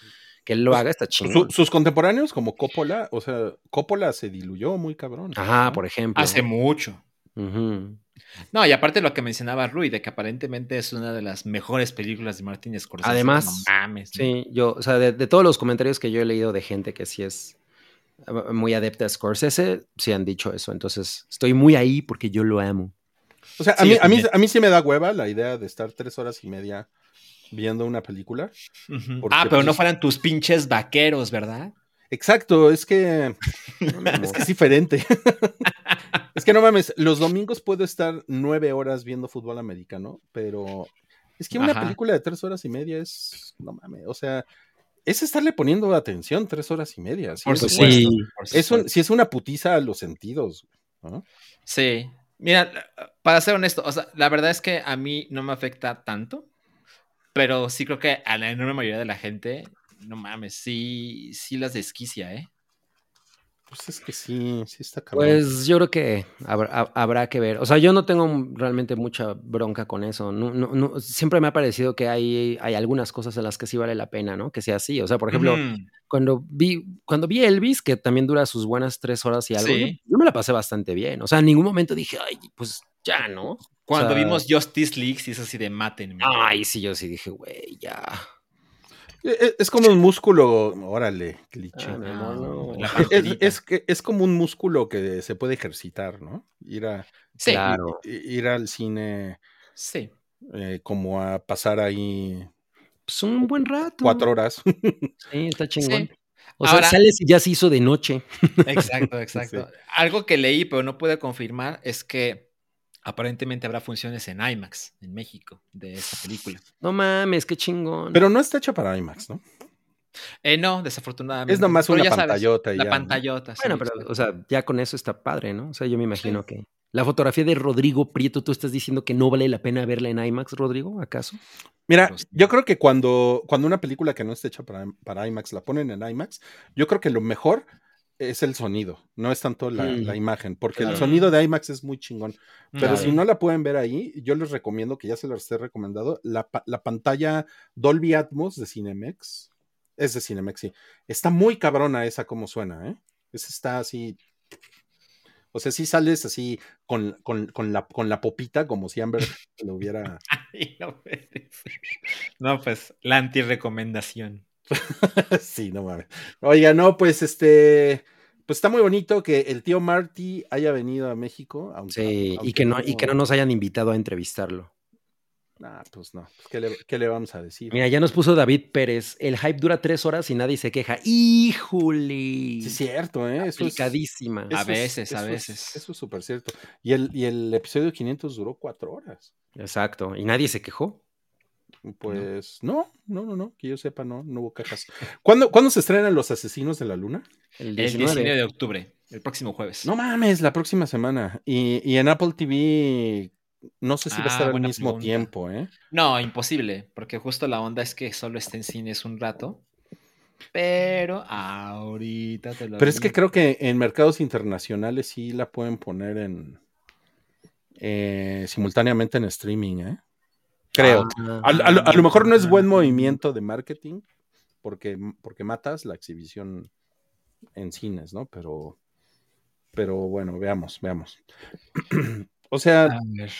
que él lo Pues, haga está Su- chingón. sus contemporáneos como Coppola, o sea, Coppola se diluyó muy cabrón. Ajá, ¿no? por ejemplo. Hace mucho. No, y aparte lo que mencionaba Rui, de que aparentemente es una de las mejores películas de Martin Scorsese. Además, no mames, ¿no? Sí, yo, o sea, de, de todos los comentarios que yo he leído de gente que sí es eh, muy adepta a Scorsese, sí han dicho eso. Entonces, estoy muy ahí porque yo lo amo. O sea, a, Sí, mí, a, mí, a mí sí me da hueva la idea de estar tres horas y media viendo una película. Porque, Ah, pero no pues- fueran tus pinches vaqueros, ¿verdad? Exacto, es que es que es diferente. es que no mames, los domingos puedo estar nueve horas viendo fútbol americano, pero es que una Ajá. película de tres horas y media es, no mames, o sea, es estarle poniendo atención tres horas y media. Sí, Por es, supuesto. Sí. por es un, sí es una putiza a los sentidos. ¿no? Sí. Mira, para ser honesto, o sea, la verdad es que a mí no me afecta tanto, pero sí creo que a la enorme mayoría de la gente, no mames, sí, sí las desquicia, ¿eh? Pues es que sí, sí está cabrón. Pues yo creo que habrá, ha- habrá que ver. O sea, yo no tengo realmente mucha bronca con eso. No, no, no- siempre me ha parecido que hay, hay algunas cosas en las que sí vale la pena, ¿no? Que sea así. O sea, por ejemplo, cuando vi, cuando vi Elvis, que también dura sus buenas tres horas y algo, Sí. yo, yo me la pasé bastante bien. O sea, en ningún momento dije, ay, pues ya, ¿no? Cuando O sea, vimos Justice League, sí es así de mátenme. Ay, sí, yo sí dije, güey, ya. E- e- Es como un músculo, órale, cliché. Ah, no. Es, es que es como un músculo que se puede ejercitar, ¿no? Ir a Sí, Claro. i- ir al cine sí. eh, como a pasar ahí Pues un buen rato. cuatro horas. Sí, está chingón. Sí. O sea, sales y ya se hizo de noche. Exacto, exacto. Algo que leí, pero no pude confirmar, es que aparentemente habrá funciones en IMAX en México de esta película. No mames, qué chingón. Pero no está hecha para IMAX, ¿no? Eh, no, desafortunadamente. Es nomás Pero una ya sabes, pantallota La ya, ¿no? pantallota, sí, Bueno, pero, o sea, ya con eso está padre, ¿no? O sea, yo me imagino que. La fotografía de Rodrigo Prieto, ¿tú estás diciendo que no vale la pena verla en IMAX, Rodrigo? ¿Acaso? Mira, yo creo que cuando, cuando una película que no está hecha para, para IMAX la ponen en IMAX, yo creo que lo mejor es el sonido, no es tanto la, Mm. la imagen, porque Claro. el sonido de IMAX es muy chingón. Pero Claro. si no la pueden ver ahí, yo les recomiendo, que ya se los he recomendado, la, la pantalla Dolby Atmos de Cinemex. Es de Cinemex, sí. Está muy cabrona esa como suena, ¿eh? Esa está así. O sea, sí sales así con, con, con la, con la popita, como si Amber lo hubiera. No, pues, la antirecomendación. sí, no mames. Oiga, no, pues este. Pues está muy bonito que el tío Marty haya venido a México. Aunque, Sí, y que, no, y que no nos hayan invitado a entrevistarlo. Nah, pues no. Pues, ¿qué, le, qué le vamos a decir? Mira, ya nos puso David Pérez. El hype dura tres horas y nadie se queja. ¡Híjole! Sí, es cierto, ¿eh? Eso es, Aplicadísima. A eso veces, a es- veces. eso es súper cierto. Y el, y el episodio 500 duró cuatro horas. Exacto. Y nadie se quejó. Pues no, no, no, no, que yo sepa, no, no hubo cajas. ¿Cuándo, ¿cuándo se estrenan Los Asesinos de la Luna? El El 19. 19 de octubre, el próximo jueves. No mames, la próxima semana. Y, y en Apple TV, no sé si va a Ah, estar al mismo pregunta. tiempo, ¿eh? No, imposible, porque justo la onda es que solo está en cines un rato. Pero ahorita te lo Pero es que creo que en mercados internacionales sí la pueden poner en eh, simultáneamente en streaming, ¿eh? Creo. Ah, A, a lo- a lo mejor no es buen movimiento de marketing porque, porque matas la exhibición en cines, ¿no? Pero, pero bueno, veamos, veamos. o sea, A ver.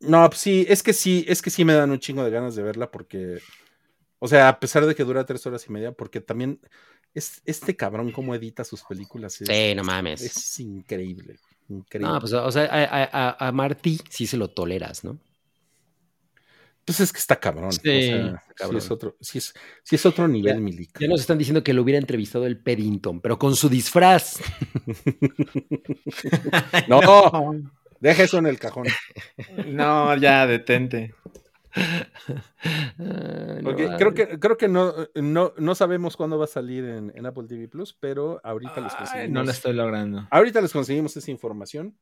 no, pues sí, es que sí, es que sí me dan un chingo de ganas de verla porque, o sea, a pesar de que dura tres horas y media, porque también es este cabrón cómo edita sus películas. Es, Sí, no mames. es increíble, increíble. No, pues, o sea, a, a, a- a Marty sí se lo toleras, ¿no? Pues es que está cabrón. Sí, o sea, sí cabrón. es otro, sí es, sí es otro nivel, Ya-. Ya nos están diciendo que lo hubiera entrevistado el Peddington, pero con su disfraz. No, deja eso en el cajón. No, ya, detente. No Porque creo que, creo que no, no, no sabemos cuándo va a salir en, en Apple TV Plus, pero ahorita les conseguimos. no lo estoy logrando. Ahorita les conseguimos esa información.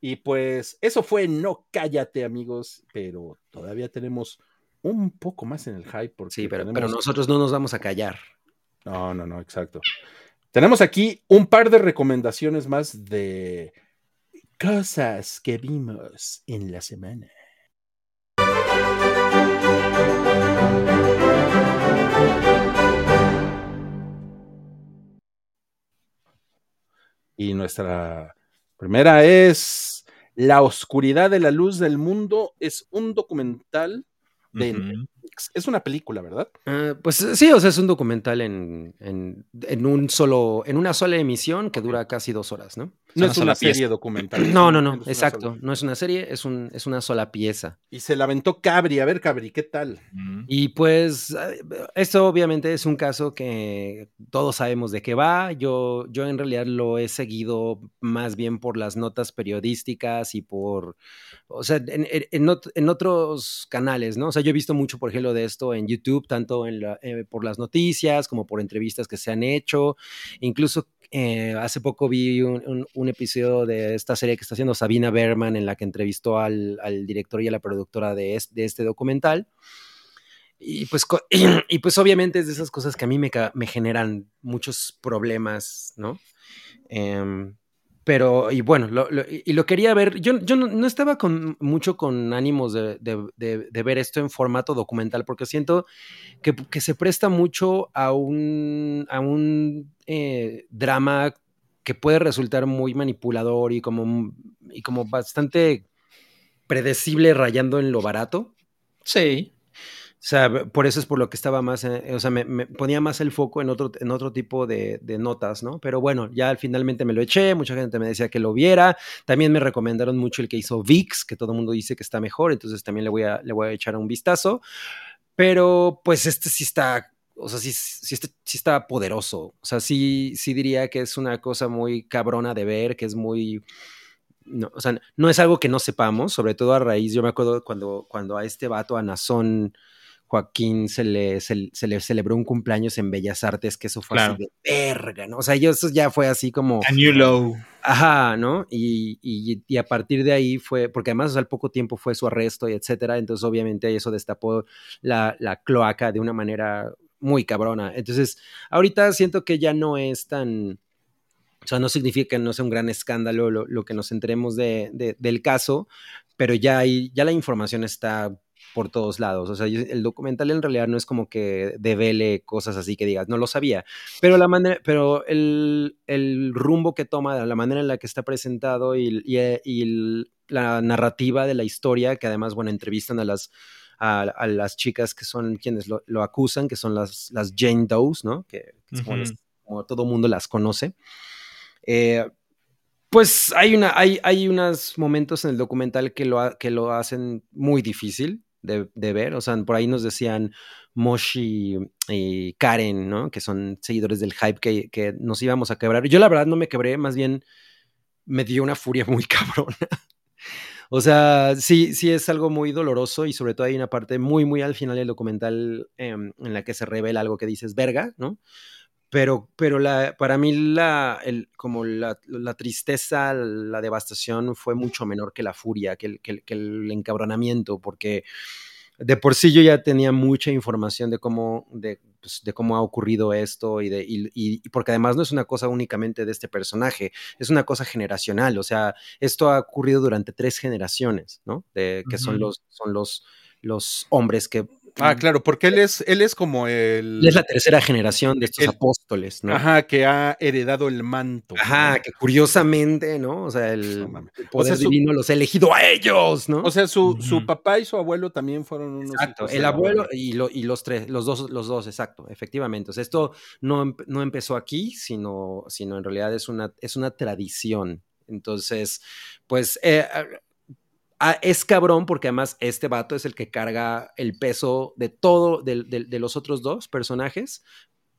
Y pues eso fue No Cállate, amigos, pero todavía tenemos un poco más en el hype. Porque Sí, pero, tenemos- pero nosotros no nos vamos a callar. No, no, no, exacto. Tenemos aquí un par de recomendaciones más de cosas que vimos en la semana. Y nuestra primera es La oscuridad de la luz del mundo es un documental de. Es una película, ¿verdad? Ah, pues sí, o sea, es un documental en, en, en un solo, en una sola emisión que dura casi dos horas, ¿no? No una es una serie documental. No, no, no, exacto. sola. No es una serie, es, un, es una sola pieza. Y se la aventó Cabri. A ver, Cabri, ¿qué tal? Ujú. Y pues eh, esto obviamente es un caso que todos sabemos de qué va. Yo, yo en realidad lo he seguido más bien por las notas periodísticas y por, o sea, en, en- en ot- en otros canales, ¿no? O sea, yo he visto mucho, por ejemplo, de esto en YouTube, tanto eh, por las noticias como por entrevistas que se han hecho. Incluso eh, hace poco vi un, episodio de esta serie que está haciendo Sabina Berman en la que entrevistó al, director y a la productora de, es- de este documental. Y pues, y pues obviamente es de esas cosas que a mí me generan muchos problemas, ¿no? Em, pero, y bueno, lo- lo- y lo quería ver, yo, yo no, estaba con, mucho con ánimos de, ver esto en formato documental, porque siento que, que se presta mucho a un, a un eh, drama que puede resultar muy manipulador y como, y como bastante predecible rayando en lo barato. Sí. O sea, por eso es por lo que estaba más, eh, o sea, me, ponía más el foco en otro, en otro tipo de, notas, ¿no? Pero bueno, ya finalmente me lo eché, mucha gente me decía que lo viera, también me recomendaron mucho el que hizo VIX, que todo el mundo dice que está mejor, entonces también le voy a, le voy a echar un vistazo, pero pues este sí está, o sea, sí, sí está poderoso, o sea, sí, sí diría que es una cosa muy cabrona de ver, que es muy... No, o sea, no es algo que no sepamos, sobre todo a raíz, yo me acuerdo cuando, cuando a este vato, a Nazón, Joaquín se le, se, se le celebró un cumpleaños en Bellas Artes, que eso fue Claro. así de verga, ¿no? O sea, yo, eso ya fue así como, A new low. ajá, ¿no? Y, y, y a partir de ahí fue, porque además o sea, al poco tiempo fue su arresto y etcétera, entonces obviamente eso destapó la, la cloaca de una manera muy cabrona. Entonces, ahorita siento que ya no es tan, o sea, no significa que no sea un gran escándalo lo, lo que nos enteremos de, de- del caso, pero ya, hay, ya la información está por todos lados. O sea, el documental en realidad no es como que devele cosas así que digas, no lo sabía, pero la manera, pero el, el rumbo que toma, la manera en la que está presentado y, y- y el- la narrativa de la historia, que además, bueno, entrevistan a las a, a las chicas que son quienes lo, lo acusan, que son las, las Jane Does, ¿no? Que, que es como, Ujú. las- como todo mundo las conoce. Eh, pues hay, una, hay, hay unos momentos en el documental que lo, que lo hacen muy difícil de, ver. O sea, por ahí nos decían Moshi y Karen, ¿no? Que son seguidores del hype que, que nos íbamos a quebrar. Yo la verdad no me quebré, más bien me dio una furia muy cabrona. O sea, sí, sí es algo muy doloroso y sobre todo hay una parte muy, muy al final del documental em, en la que se revela algo que dices, verga, ¿no? Pero, pero la, para mí la, el, como la, la tristeza, la devastación fue mucho menor que la furia, que el, que el- que el encabronamiento, porque de por sí yo ya tenía mucha información de cómo, de, pues, de cómo ha ocurrido esto y, de, y, y- porque además no es una cosa únicamente de este personaje, es una cosa generacional, o sea, esto ha ocurrido durante tres generaciones, ¿no? De, que son los, son los, los hombres que... Ah, claro, porque él es, él es como el. Es la tercera generación de estos El- apóstoles, ¿no? Ajá, que ha heredado el manto. Ajá, ¿no? que curiosamente, ¿no? O sea, el, No mames. el poder O sea, su- divino los ha elegido a ellos, ¿no? O sea, su, su papá y su abuelo también fueron unos. Exacto, hijos el abuelo y, lo- y los tres, los dos, los dos, exacto, efectivamente. O sea, esto no, em- no empezó aquí, sino, sino en realidad es una, es una tradición. Entonces, pues eh, ah, es cabrón porque además este vato es el que carga el peso de todo, de, de- de los otros dos personajes.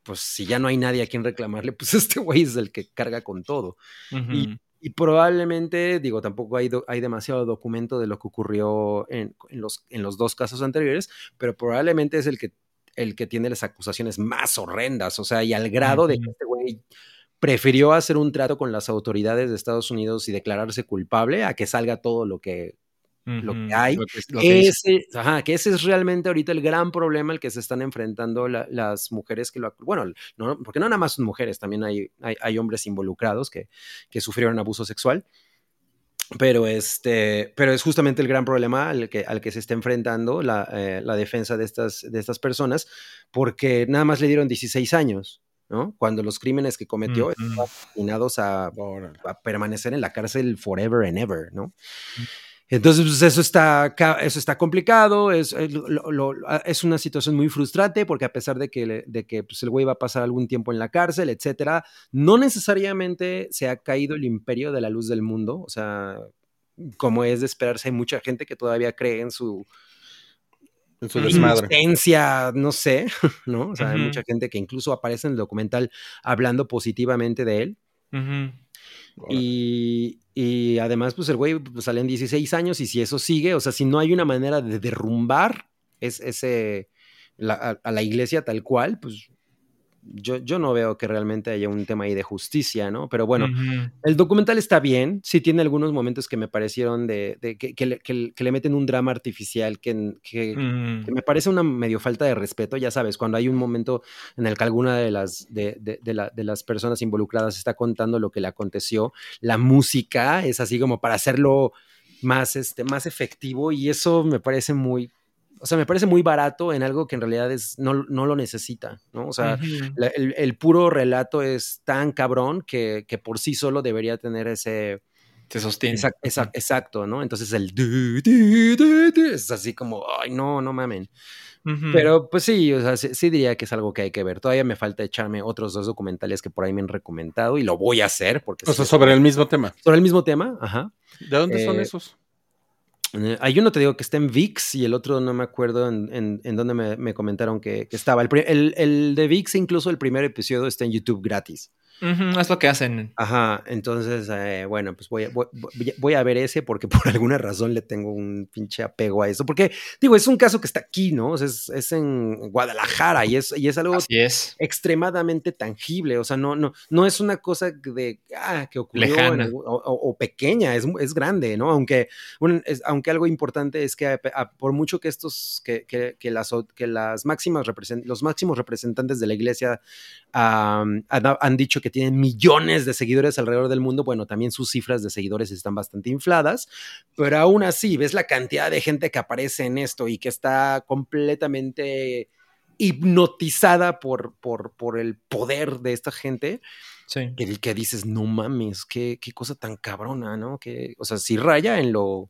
Pues si ya no hay nadie a quien reclamarle, pues este güey es el que carga con todo. Y, y probablemente, digo, tampoco hay, do- hay demasiado documento de lo que ocurrió en, en los, en los dos casos anteriores, pero probablemente es el que, el que tiene las acusaciones más horrendas, o sea, y al grado de que este güey prefirió hacer un trato con las autoridades de Estados Unidos y declararse culpable a que salga todo lo que, lo que hay. Lo que- lo que ese, ajá, que ese es realmente ahorita el gran problema al que se están enfrentando la- las mujeres que lo... Bueno, no, porque no nada más son mujeres, también hay, hay, hay hombres involucrados que, que sufrieron abuso sexual. Pero, este, pero es justamente el gran problema al que, al que se está enfrentando la, eh, la defensa de estas, de estas personas, porque nada más le dieron 16 años. ¿no? Cuando los crímenes que cometió Ujú. estaban destinados a, a permanecer en la cárcel forever and ever, ¿no? Entonces, pues eso está, eso está complicado, es, es lo- lo- lo- es una situación muy frustrante porque a pesar de que, de que pues, el güey va a pasar algún tiempo en la cárcel, etcétera, no necesariamente se ha caído el imperio de la luz del mundo, o sea, como es de esperarse, hay mucha gente que todavía cree en su En su inocencia, no sé, ¿no? O sea, hay mucha gente que incluso aparece en el documental hablando positivamente de él. Y, y además, pues el güey pues, sale en 16 años y si eso sigue, o sea, si no hay una manera de derrumbar es, ese, la- a, a la iglesia tal cual, pues yo, yo no veo que realmente haya un tema ahí de justicia, ¿no? Pero bueno, el documental está bien, sí tiene algunos momentos que me parecieron de, de que, que le, que le- que le meten un drama artificial que, que me parece una medio falta de respeto, ya sabes, cuando hay un momento en el que alguna de las, de, de- de la- de las personas involucradas está contando lo que le aconteció, la música es así como para hacerlo más, este, más efectivo y eso me parece muy, o sea, me parece muy barato en algo que en realidad es, no, no lo necesita, ¿no? O sea, la- el, el puro relato es tan cabrón que, que por sí solo debería tener ese... Se sostiene. Exact- exact- exacto, ¿no? Entonces el... du- du- du- du es así como, ay, no, no mamen. Ujú. Pero pues sí, o sea, sí, sí diría que es algo que hay que ver. Todavía me falta echarme otros dos documentales que por ahí me han recomendado y lo voy a hacer porque... O sí sea, sobre el mismo tema. sobre el mismo tema, ajá. ¿De dónde son Eh, esos? Hay uno te digo que está en VIX y el otro no me acuerdo en, en, dónde me, me comentaron que, estaba. El, el, el de VIX, incluso el primer episodio está en YouTube gratis. Ujú, Es lo que hacen. Ajá, entonces, eh, bueno, pues voy a, voy, a ver ese porque por alguna razón le tengo un pinche apego a eso. Porque, digo, es un caso que está aquí, ¿no? O sea, es, es en Guadalajara y es, y es algo es. extremadamente tangible. O sea, no, no, no es una cosa de, ah, que ocurrió Lejana. o, o- o pequeña, es, es grande, ¿no? Aunque, es- aunque algo importante es que a- a- por mucho que estos, que, que- que las, que las máximas represent- los máximos representantes de la iglesia han dicho que tienen millones de seguidores alrededor del mundo, bueno, también sus cifras de seguidores están bastante infladas, pero aún así, ves la cantidad de gente que aparece en esto y que está completamente hipnotizada por, por, por el poder de esta gente, Sí. que, que dices, no mames, qué, qué cosa tan cabrona, ¿no? Que, o sea, sí raya en lo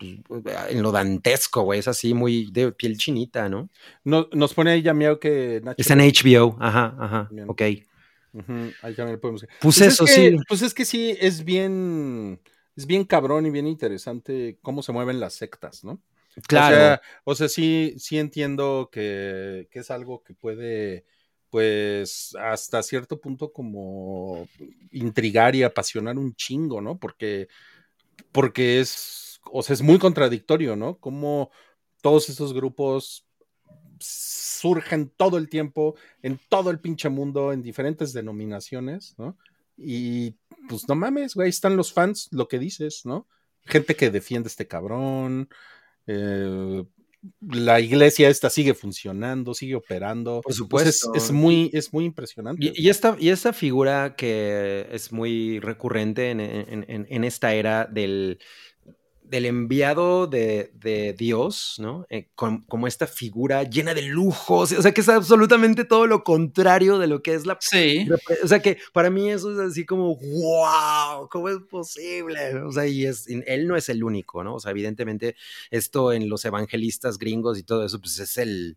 en lo dantesco, güey, es así muy de piel chinita, ¿no? No- nos pone ahí ya miau que Nacho. Está en HBO, ajá, ajá, Bien. ok. Ahí también lo podemos- Pues, es eso que- sí. Pues es que sí, es bien, es bien cabrón y bien interesante cómo se mueven las sectas, ¿no? Claro. O sea, o sea, sí, sí entiendo que, que es algo que puede, pues, hasta cierto punto como intrigar y apasionar un chingo, ¿no? Porque, porque es, o sea, es muy contradictorio, ¿no? Como todos esos grupos surgen todo el tiempo, en todo el pinche mundo, en diferentes denominaciones, ¿no? Y pues no mames, güey, están los fans, lo que dices, ¿no? Gente que defiende a este cabrón, eh, la iglesia esta sigue funcionando, sigue operando. Por Pues es- supuesto. es, muy, es muy impresionante. Y, y esta, y esta figura que es muy recurrente en, en- en- en esta era del, del enviado de, de Dios, ¿no? Eh, com- como esta figura llena de lujos, o sea, que es absolutamente todo lo contrario de lo que es la... Sí. O sea, que para mí eso es así como, wow, ¿cómo es posible? O sea, y es, él no es el único, ¿no? O sea, evidentemente esto en los evangelistas gringos y todo eso, pues es el,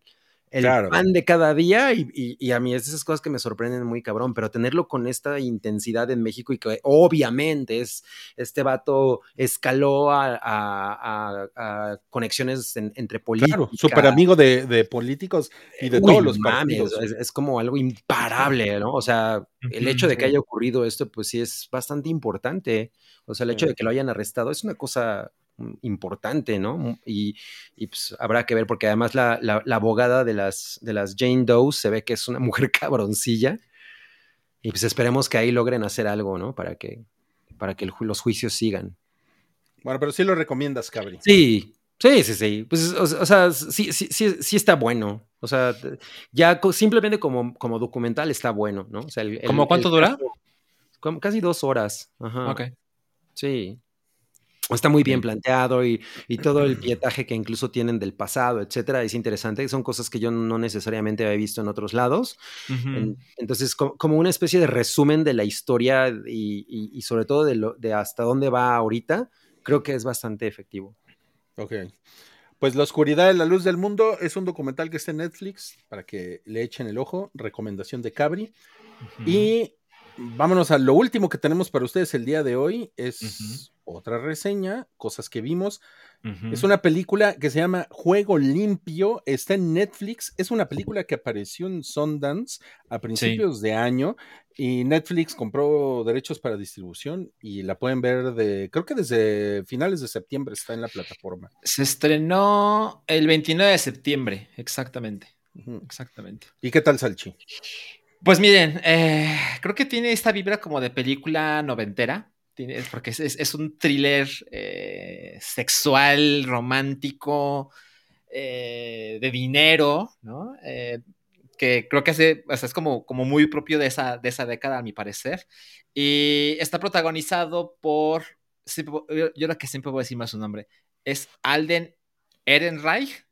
el Claro. pan de cada día y, y- y a mí es de esas cosas que me sorprenden muy cabrón, pero tenerlo con esta intensidad en México y que obviamente es, este vato escaló a, a- a- a conexiones en- entre políticos. Claro, súper amigo de, de políticos y de todos los partidos. Es, es como algo imparable, ¿no? O sea, el hecho de que haya ocurrido esto, pues sí es bastante importante. O sea, el hecho de que lo hayan arrestado es una cosa importante, ¿no? Y, y, pues habrá que ver, porque además la, la- la abogada de las, de las Jane Doe se ve que es una mujer cabroncilla. Y pues esperemos que ahí logren hacer algo, ¿no? Para que, para que el los juicios sigan. Bueno, pero sí lo recomiendas, Cabri. Sí, sí, sí, sí. Pues, o, o sea, sí, sí, sí, sí está bueno. O sea, ya co- simplemente como, como documental está bueno, ¿no? O sea, el- el- ¿Cómo cuánto el dura? como casi dos horas. Ajá. Ok. Sí. Está muy bien planteado y, y, todo el pietaje que incluso tienen del pasado, etcétera, es interesante. Son cosas que yo no necesariamente había visto en otros lados. Uh -huh. Entonces, como una especie de resumen de la historia y, y, y sobre todo de, lo, de, hasta dónde va ahorita, creo que es bastante efectivo. Ok. Pues La Oscuridad de la Luz del Mundo es un documental que está en Netflix para que le echen el ojo. Recomendación de Cabri. Uh -huh. Y vámonos a lo último que tenemos para ustedes el día de hoy. Es. Otra reseña, cosas que vimos. Uh -huh. Es una película que se llama Juego Limpio, está en Netflix, es una película que apareció en Sundance a principios sí. de año y Netflix compró derechos para distribución y la pueden ver de, creo que desde finales de septiembre está en la plataforma. Se estrenó el 29 de septiembre, exactamente. Uh -huh. Exactamente. ¿Y qué tal, Salchi? Pues miren, eh, creo que tiene esta vibra como de película noventera porque es, es, un thriller eh, sexual, romántico, eh, de dinero, ¿no? Eh, que creo que hace, es como, como muy propio de esa, de esa década, a mi parecer. Y está protagonizado por, yo, yo lo que siempre voy a decir más su nombre, es Alden Ehrenreich,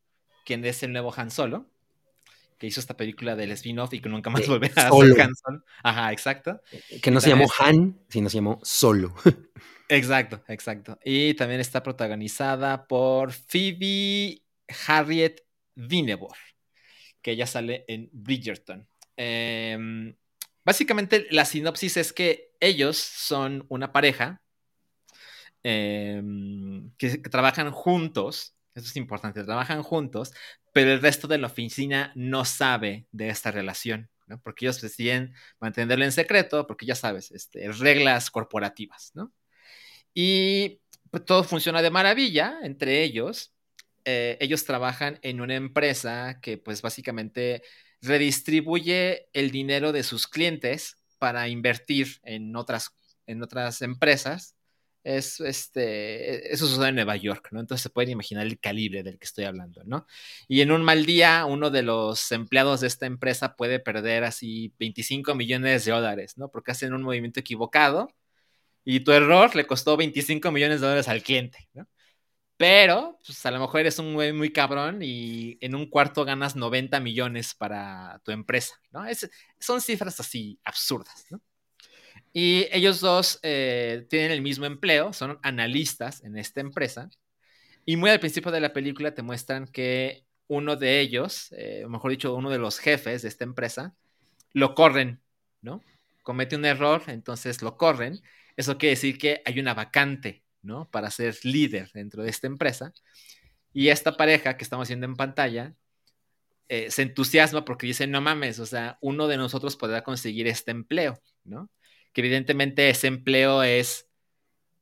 quien es el nuevo Han Solo que hizo esta película del spin-off y que nunca más volvió a hacer Hanson. Ajá, exacto. Que no se llamó Han, sino se llamó Solo. Exacto, exacto. Y también está protagonizada por Phoebe Harriet Vinebor, que ella sale en Bridgerton. Eh, básicamente la sinopsis es que ellos son una pareja eh, que, que trabajan juntos eso es importante, trabajan juntos, pero el resto de la oficina no sabe de esta relación, ¿no? Porque ellos deciden mantenerlo en secreto, porque ya sabes, este, reglas corporativas, ¿no? Y pues, todo funciona de maravilla entre ellos. Eh, ellos trabajan en una empresa que pues básicamente redistribuye el dinero de sus clientes para invertir en otras, en otras empresas es este, eso sucede en Nueva York, ¿no? Entonces se pueden imaginar el calibre del que estoy hablando, ¿no? Y en un mal día, uno de los empleados de esta empresa puede perder así 25 millones de dólares, ¿no? Porque hacen un movimiento equivocado y tu error le costó 25 millones de dólares al cliente, ¿no? Pero, pues a lo mejor eres un güey muy cabrón y en un cuarto ganas 90 millones para tu empresa, ¿no? Es, son cifras así absurdas, ¿no? Y ellos dos eh, tienen el mismo empleo, son analistas en esta empresa. Y muy al principio de la película te muestran que uno de ellos, eh, mejor dicho, uno de los jefes de esta empresa, lo corren, ¿no? Comete un error, entonces lo corren. Eso quiere decir que hay una vacante, ¿no? Para ser líder dentro de esta empresa. Y esta pareja que estamos viendo en pantalla eh, se entusiasma porque dice, no mames, o sea, uno de nosotros podrá conseguir este empleo, ¿no? Que evidentemente ese empleo es,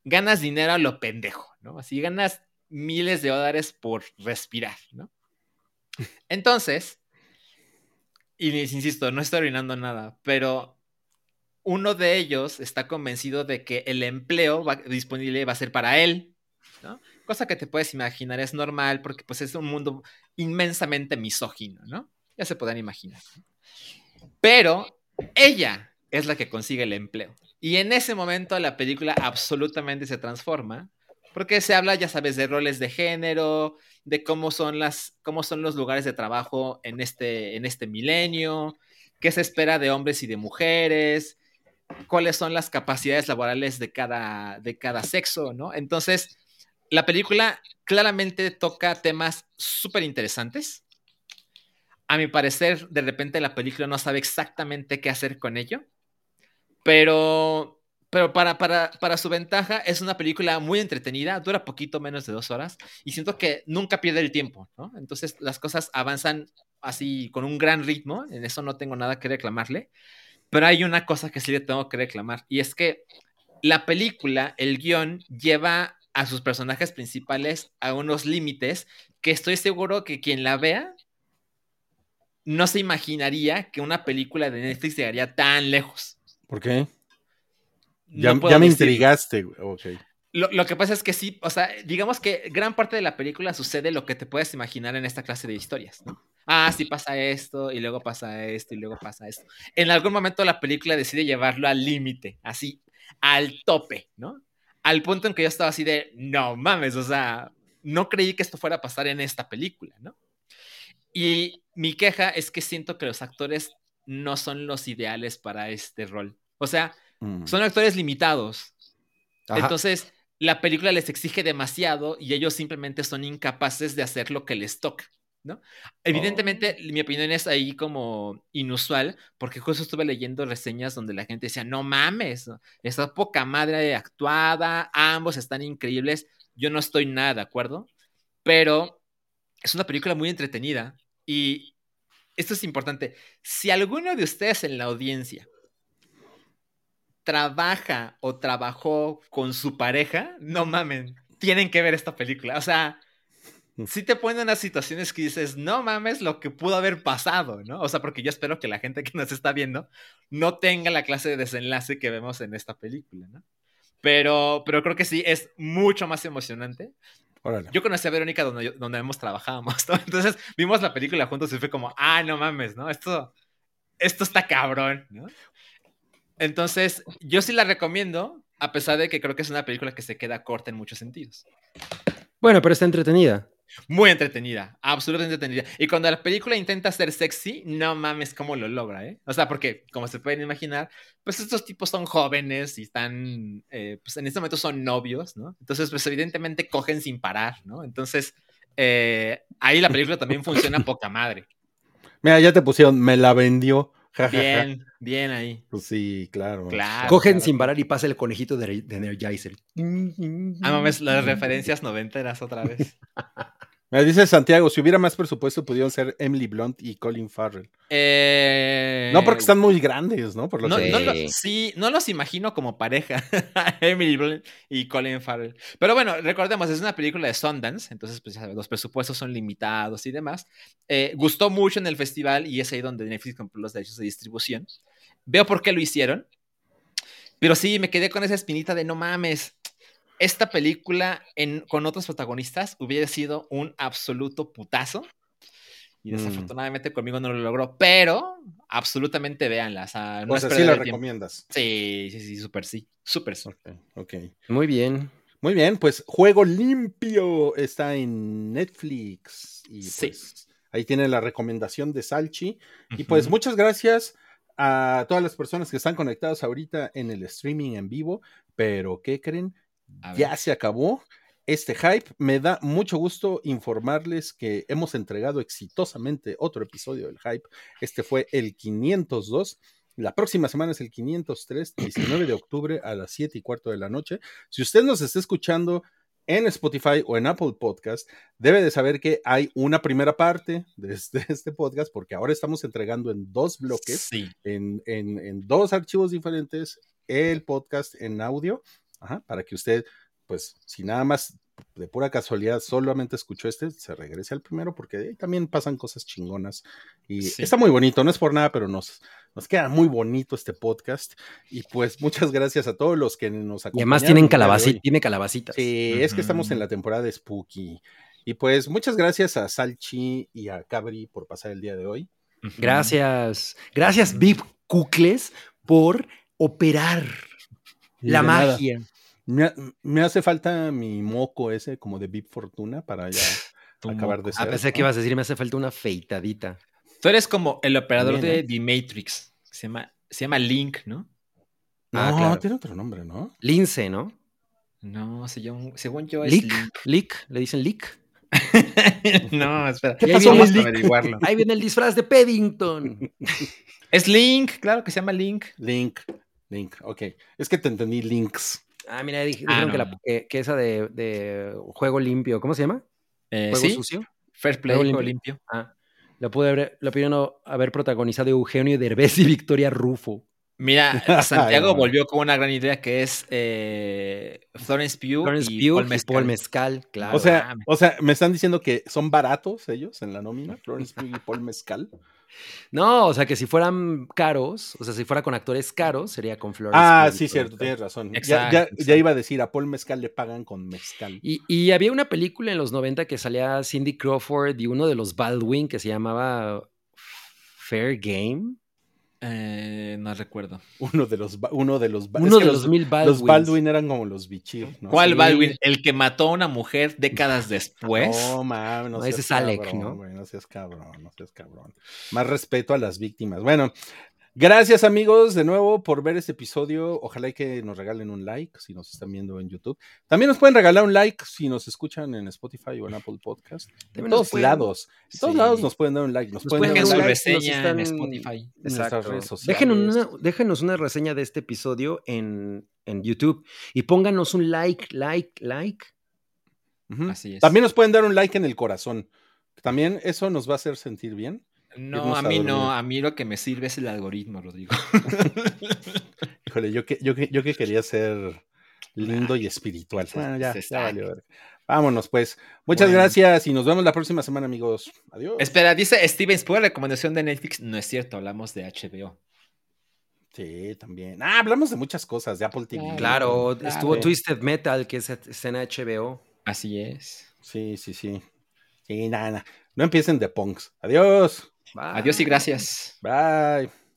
ganas dinero a lo pendejo, ¿no? Así ganas miles de dólares por respirar, ¿no? Entonces, y les insisto, no estoy arruinando nada, pero uno de ellos está convencido de que el empleo va, disponible va a ser para él, ¿no? Cosa que te puedes imaginar es normal porque pues es un mundo inmensamente misógino, ¿no? Ya se podrán imaginar. Pero ella es la que consigue el empleo. Y en ese momento la película absolutamente se transforma, porque se habla, ya sabes, de roles de género, de cómo son, las, cómo son los lugares de trabajo en este, en este milenio, qué se espera de hombres y de mujeres, cuáles son las capacidades laborales de cada, de cada sexo, ¿no? Entonces, la película claramente toca temas súper interesantes. A mi parecer, de repente la película no sabe exactamente qué hacer con ello pero, pero para, para, para su ventaja, es una película muy entretenida, dura poquito menos de dos horas y siento que nunca pierde el tiempo, ¿no? Entonces las cosas avanzan así con un gran ritmo, en eso no tengo nada que reclamarle, pero hay una cosa que sí le tengo que reclamar y es que la película, el guion, lleva a sus personajes principales a unos límites que estoy seguro que quien la vea no se imaginaría que una película de Netflix llegaría tan lejos. ¿Por qué? Ya, no ya me intrigaste. Okay. Lo, lo, que pasa es que sí, o sea, digamos que gran parte de la película sucede lo que te puedes imaginar en esta clase de historias, ¿no? Ah, sí pasa esto, y luego pasa esto, y luego pasa esto. En algún momento la película decide llevarlo al límite, así, al tope, ¿no? al punto en que yo estaba así de, no mames, o sea, no creí que esto fuera a pasar en esta película, ¿no? Y mi queja es que siento que los actores no son los ideales para este rol. O sea, Mm. son actores limitados. Ajá. Entonces, la película les exige demasiado y ellos simplemente son incapaces de hacer lo que les toca, ¿no? Evidentemente, mi opinión es ahí como inusual, porque justo estuve leyendo reseñas donde la gente decía, no mames, está poca madre actuada, ambos están increíbles. Yo no estoy nada de acuerdo, pero es una película muy entretenida y esto es importante. Si alguno de ustedes en la audiencia trabaja o trabajó con su pareja, no mamen, tienen que ver esta película. O sea, sí te ponen unas situaciones que dices, no mames lo que pudo haber pasado, ¿no? O sea, porque yo espero que la gente que nos está viendo no tenga la clase de desenlace que vemos en esta película, ¿no? Pero, pero creo que sí, es mucho más emocionante. Órale. Yo conocí a Verónica donde, donde hemos trabajado, ¿no? Entonces vimos la película juntos y fue como, ah, no mames, ¿no? Esto, esto está cabrón, ¿no? Entonces, yo sí la recomiendo, a pesar de que creo que es una película que se queda corta en muchos sentidos. Bueno, pero está entretenida. Muy entretenida, absolutamente entretenida. Y cuando la película intenta ser sexy, no mames cómo lo logra, ¿eh? O sea, porque, como se pueden imaginar, pues estos tipos son jóvenes y están, eh, pues en este momento son novios, ¿no? Entonces, pues evidentemente cogen sin parar, ¿no? Entonces, eh, ahí la película también funciona poca madre. Mira, ya te pusieron, me la vendió. Bien, bien ahí. Pues sí, claro. Claro. Cogen claro. sin parar y pasa el conejito de, de Energizer. Ah, mames, las referencias noventeras otra vez. Me dice Santiago, si hubiera más presupuesto pudieron ser Emily Blunt y Colin Farrell. Eh, No porque están muy grandes, ¿no? Por lo No, que... no lo- Sí. no los imagino como pareja, Emily Blunt y Colin Farrell. Pero bueno, recordemos, es una película de Sundance, entonces pues, los presupuestos son limitados y demás. Eh, gustó mucho en el festival y es ahí donde Netflix compró los derechos de distribución. Veo por qué lo hicieron, pero sí, me quedé con esa espinita de no mames. Esta película en, con otros protagonistas hubiera sido un absoluto putazo. Y Mm. desafortunadamente conmigo no lo logró, pero absolutamente véanla. O sea, no O es sea, sí la recomiendas. Sí, sí, sí, súper sí. Súper sí. Ok, ok. Muy bien. Muy bien, pues Juego Limpio está en Netflix. Y Sí. pues ahí tiene la recomendación de Salchi. Y pues muchas gracias a todas las personas que están conectadas ahorita en el streaming en vivo. Pero, ¿qué creen? Ya se acabó este hype. Me da mucho gusto informarles que hemos entregado exitosamente otro episodio del hype. Este fue el 502. La próxima semana es el 503, 19 de octubre a las 7 y cuarto de la noche. Si usted nos está escuchando en Spotify o en Apple Podcast, debe de saber que hay una primera parte de este, este podcast, porque ahora estamos entregando en dos bloques Sí. en, en- en dos archivos diferentes el podcast en audio, ajá, para que usted, pues, si nada más de pura casualidad solamente escuchó este, se regrese al primero, porque ahí también pasan cosas chingonas. Y Sí. está muy bonito, no es por nada, pero nos, nos queda muy bonito este podcast. Y pues muchas gracias a todos los que nos Y acompañaron. además tienen calabacitas. hoy. Tiene calabacitas. Sí, es que estamos en la temporada de Spooky. Y pues muchas gracias a Salchi y a Cabri por pasar el día de hoy. Gracias. Gracias, Viv Cucles, por operar Y la magia. Me, ha- me hace falta mi moco ese como de Big Fortuna para ya acabar moco. de ser. A pesar que ¿no? ibas a decir, me hace falta una afeitadita. Tú eres como el operador de ¿eh? The Matrix. Se llama, se llama Link, ¿no? No, Ah, claro. tiene otro nombre, ¿no? Lince, ¿no? No, según, según yo es Lick, Link. Lick, le dicen Lick. no, espera. ¿Qué pasó, pasó, Vamos a Lick? averiguarlo. Ahí viene el disfraz de Paddington. Es Link, claro que se llama Link. Link. Link, ok. Es que te entendí Links. Ah, mira, dij- Ah, dijeron no, que, la- no. que- que esa de, de juego limpio, ¿cómo se llama? Eh, ¿Juego sí, sucio? Fair Play, Juego limpio. limpio. Ah, la pude haber, la pudieron haber protagonizado Eugenio Derbez y Victoria Rufo. Mira, Santiago volvió con una gran idea que es eh, Florence Pugh Florence y Pugh Paul y Mescal. Paul Mezcal, claro. o, sea, mames. o sea, me están diciendo que son baratos ellos en la nómina, Florence Pugh y Paul Mezcal. No, o sea que si fueran caros, o sea, si fuera con actores caros, sería con Florence Ah, Pugh sí, cierto, tienes razón. Ya- Exacto, ya, exacto. ya iba a decir, a Paul Mezcal le pagan con mezcal. Y, y había una película en los 90 que salía Cindy Crawford y uno de los Baldwin que se llamaba Fair Game. Eh, no recuerdo. Uno de los. Uno de los. Uno de los mil Los Baldwins. Baldwin eran como los Bichir. ¿no? ¿Cuál Sí. Baldwin? ¿El que mató a una mujer décadas después? No, mames, no, No, ese es Alec, ¿no? no seas cabrón, no seas cabrón. Más respeto a las víctimas. Bueno, gracias amigos de nuevo por ver este episodio. Ojalá y que nos regalen un like si nos están viendo en YouTube. También nos pueden regalar un like si nos escuchan en Spotify o en Apple Podcast. En nos todos pueden- lados. En todos Sí. lados nos pueden dar un like. Nos, Nos pueden pueden dar Dejen un su like reseña en están- Spotify. en nuestras redes sociales. Dejen una, déjenos una reseña de este episodio en, en YouTube y pónganos un like, like, like. Así es. También nos pueden dar un like en el corazón. También eso nos va a hacer sentir bien. No, a a mí no. A mí lo que me sirve es el algoritmo, Rodrigo. Híjole, yo que, yo que, yo que quería ser lindo y espiritual. Bueno, ya, pues, valió. Vámonos, pues. Muchas Bueno. gracias y nos vemos la próxima semana, amigos. Adiós. Espera, dice Stevens, ¿puede recomendación de Netflix? No es cierto, hablamos de HBO. Sí, también. Ah, hablamos de muchas cosas, de Apple TV. Claro, claro. estuvo Twisted Metal, que es escena HBO. Así es. Sí, sí, sí. Sí, nada, nada. No empiecen de punks. Adiós. Bye. Adiós y gracias. Bye.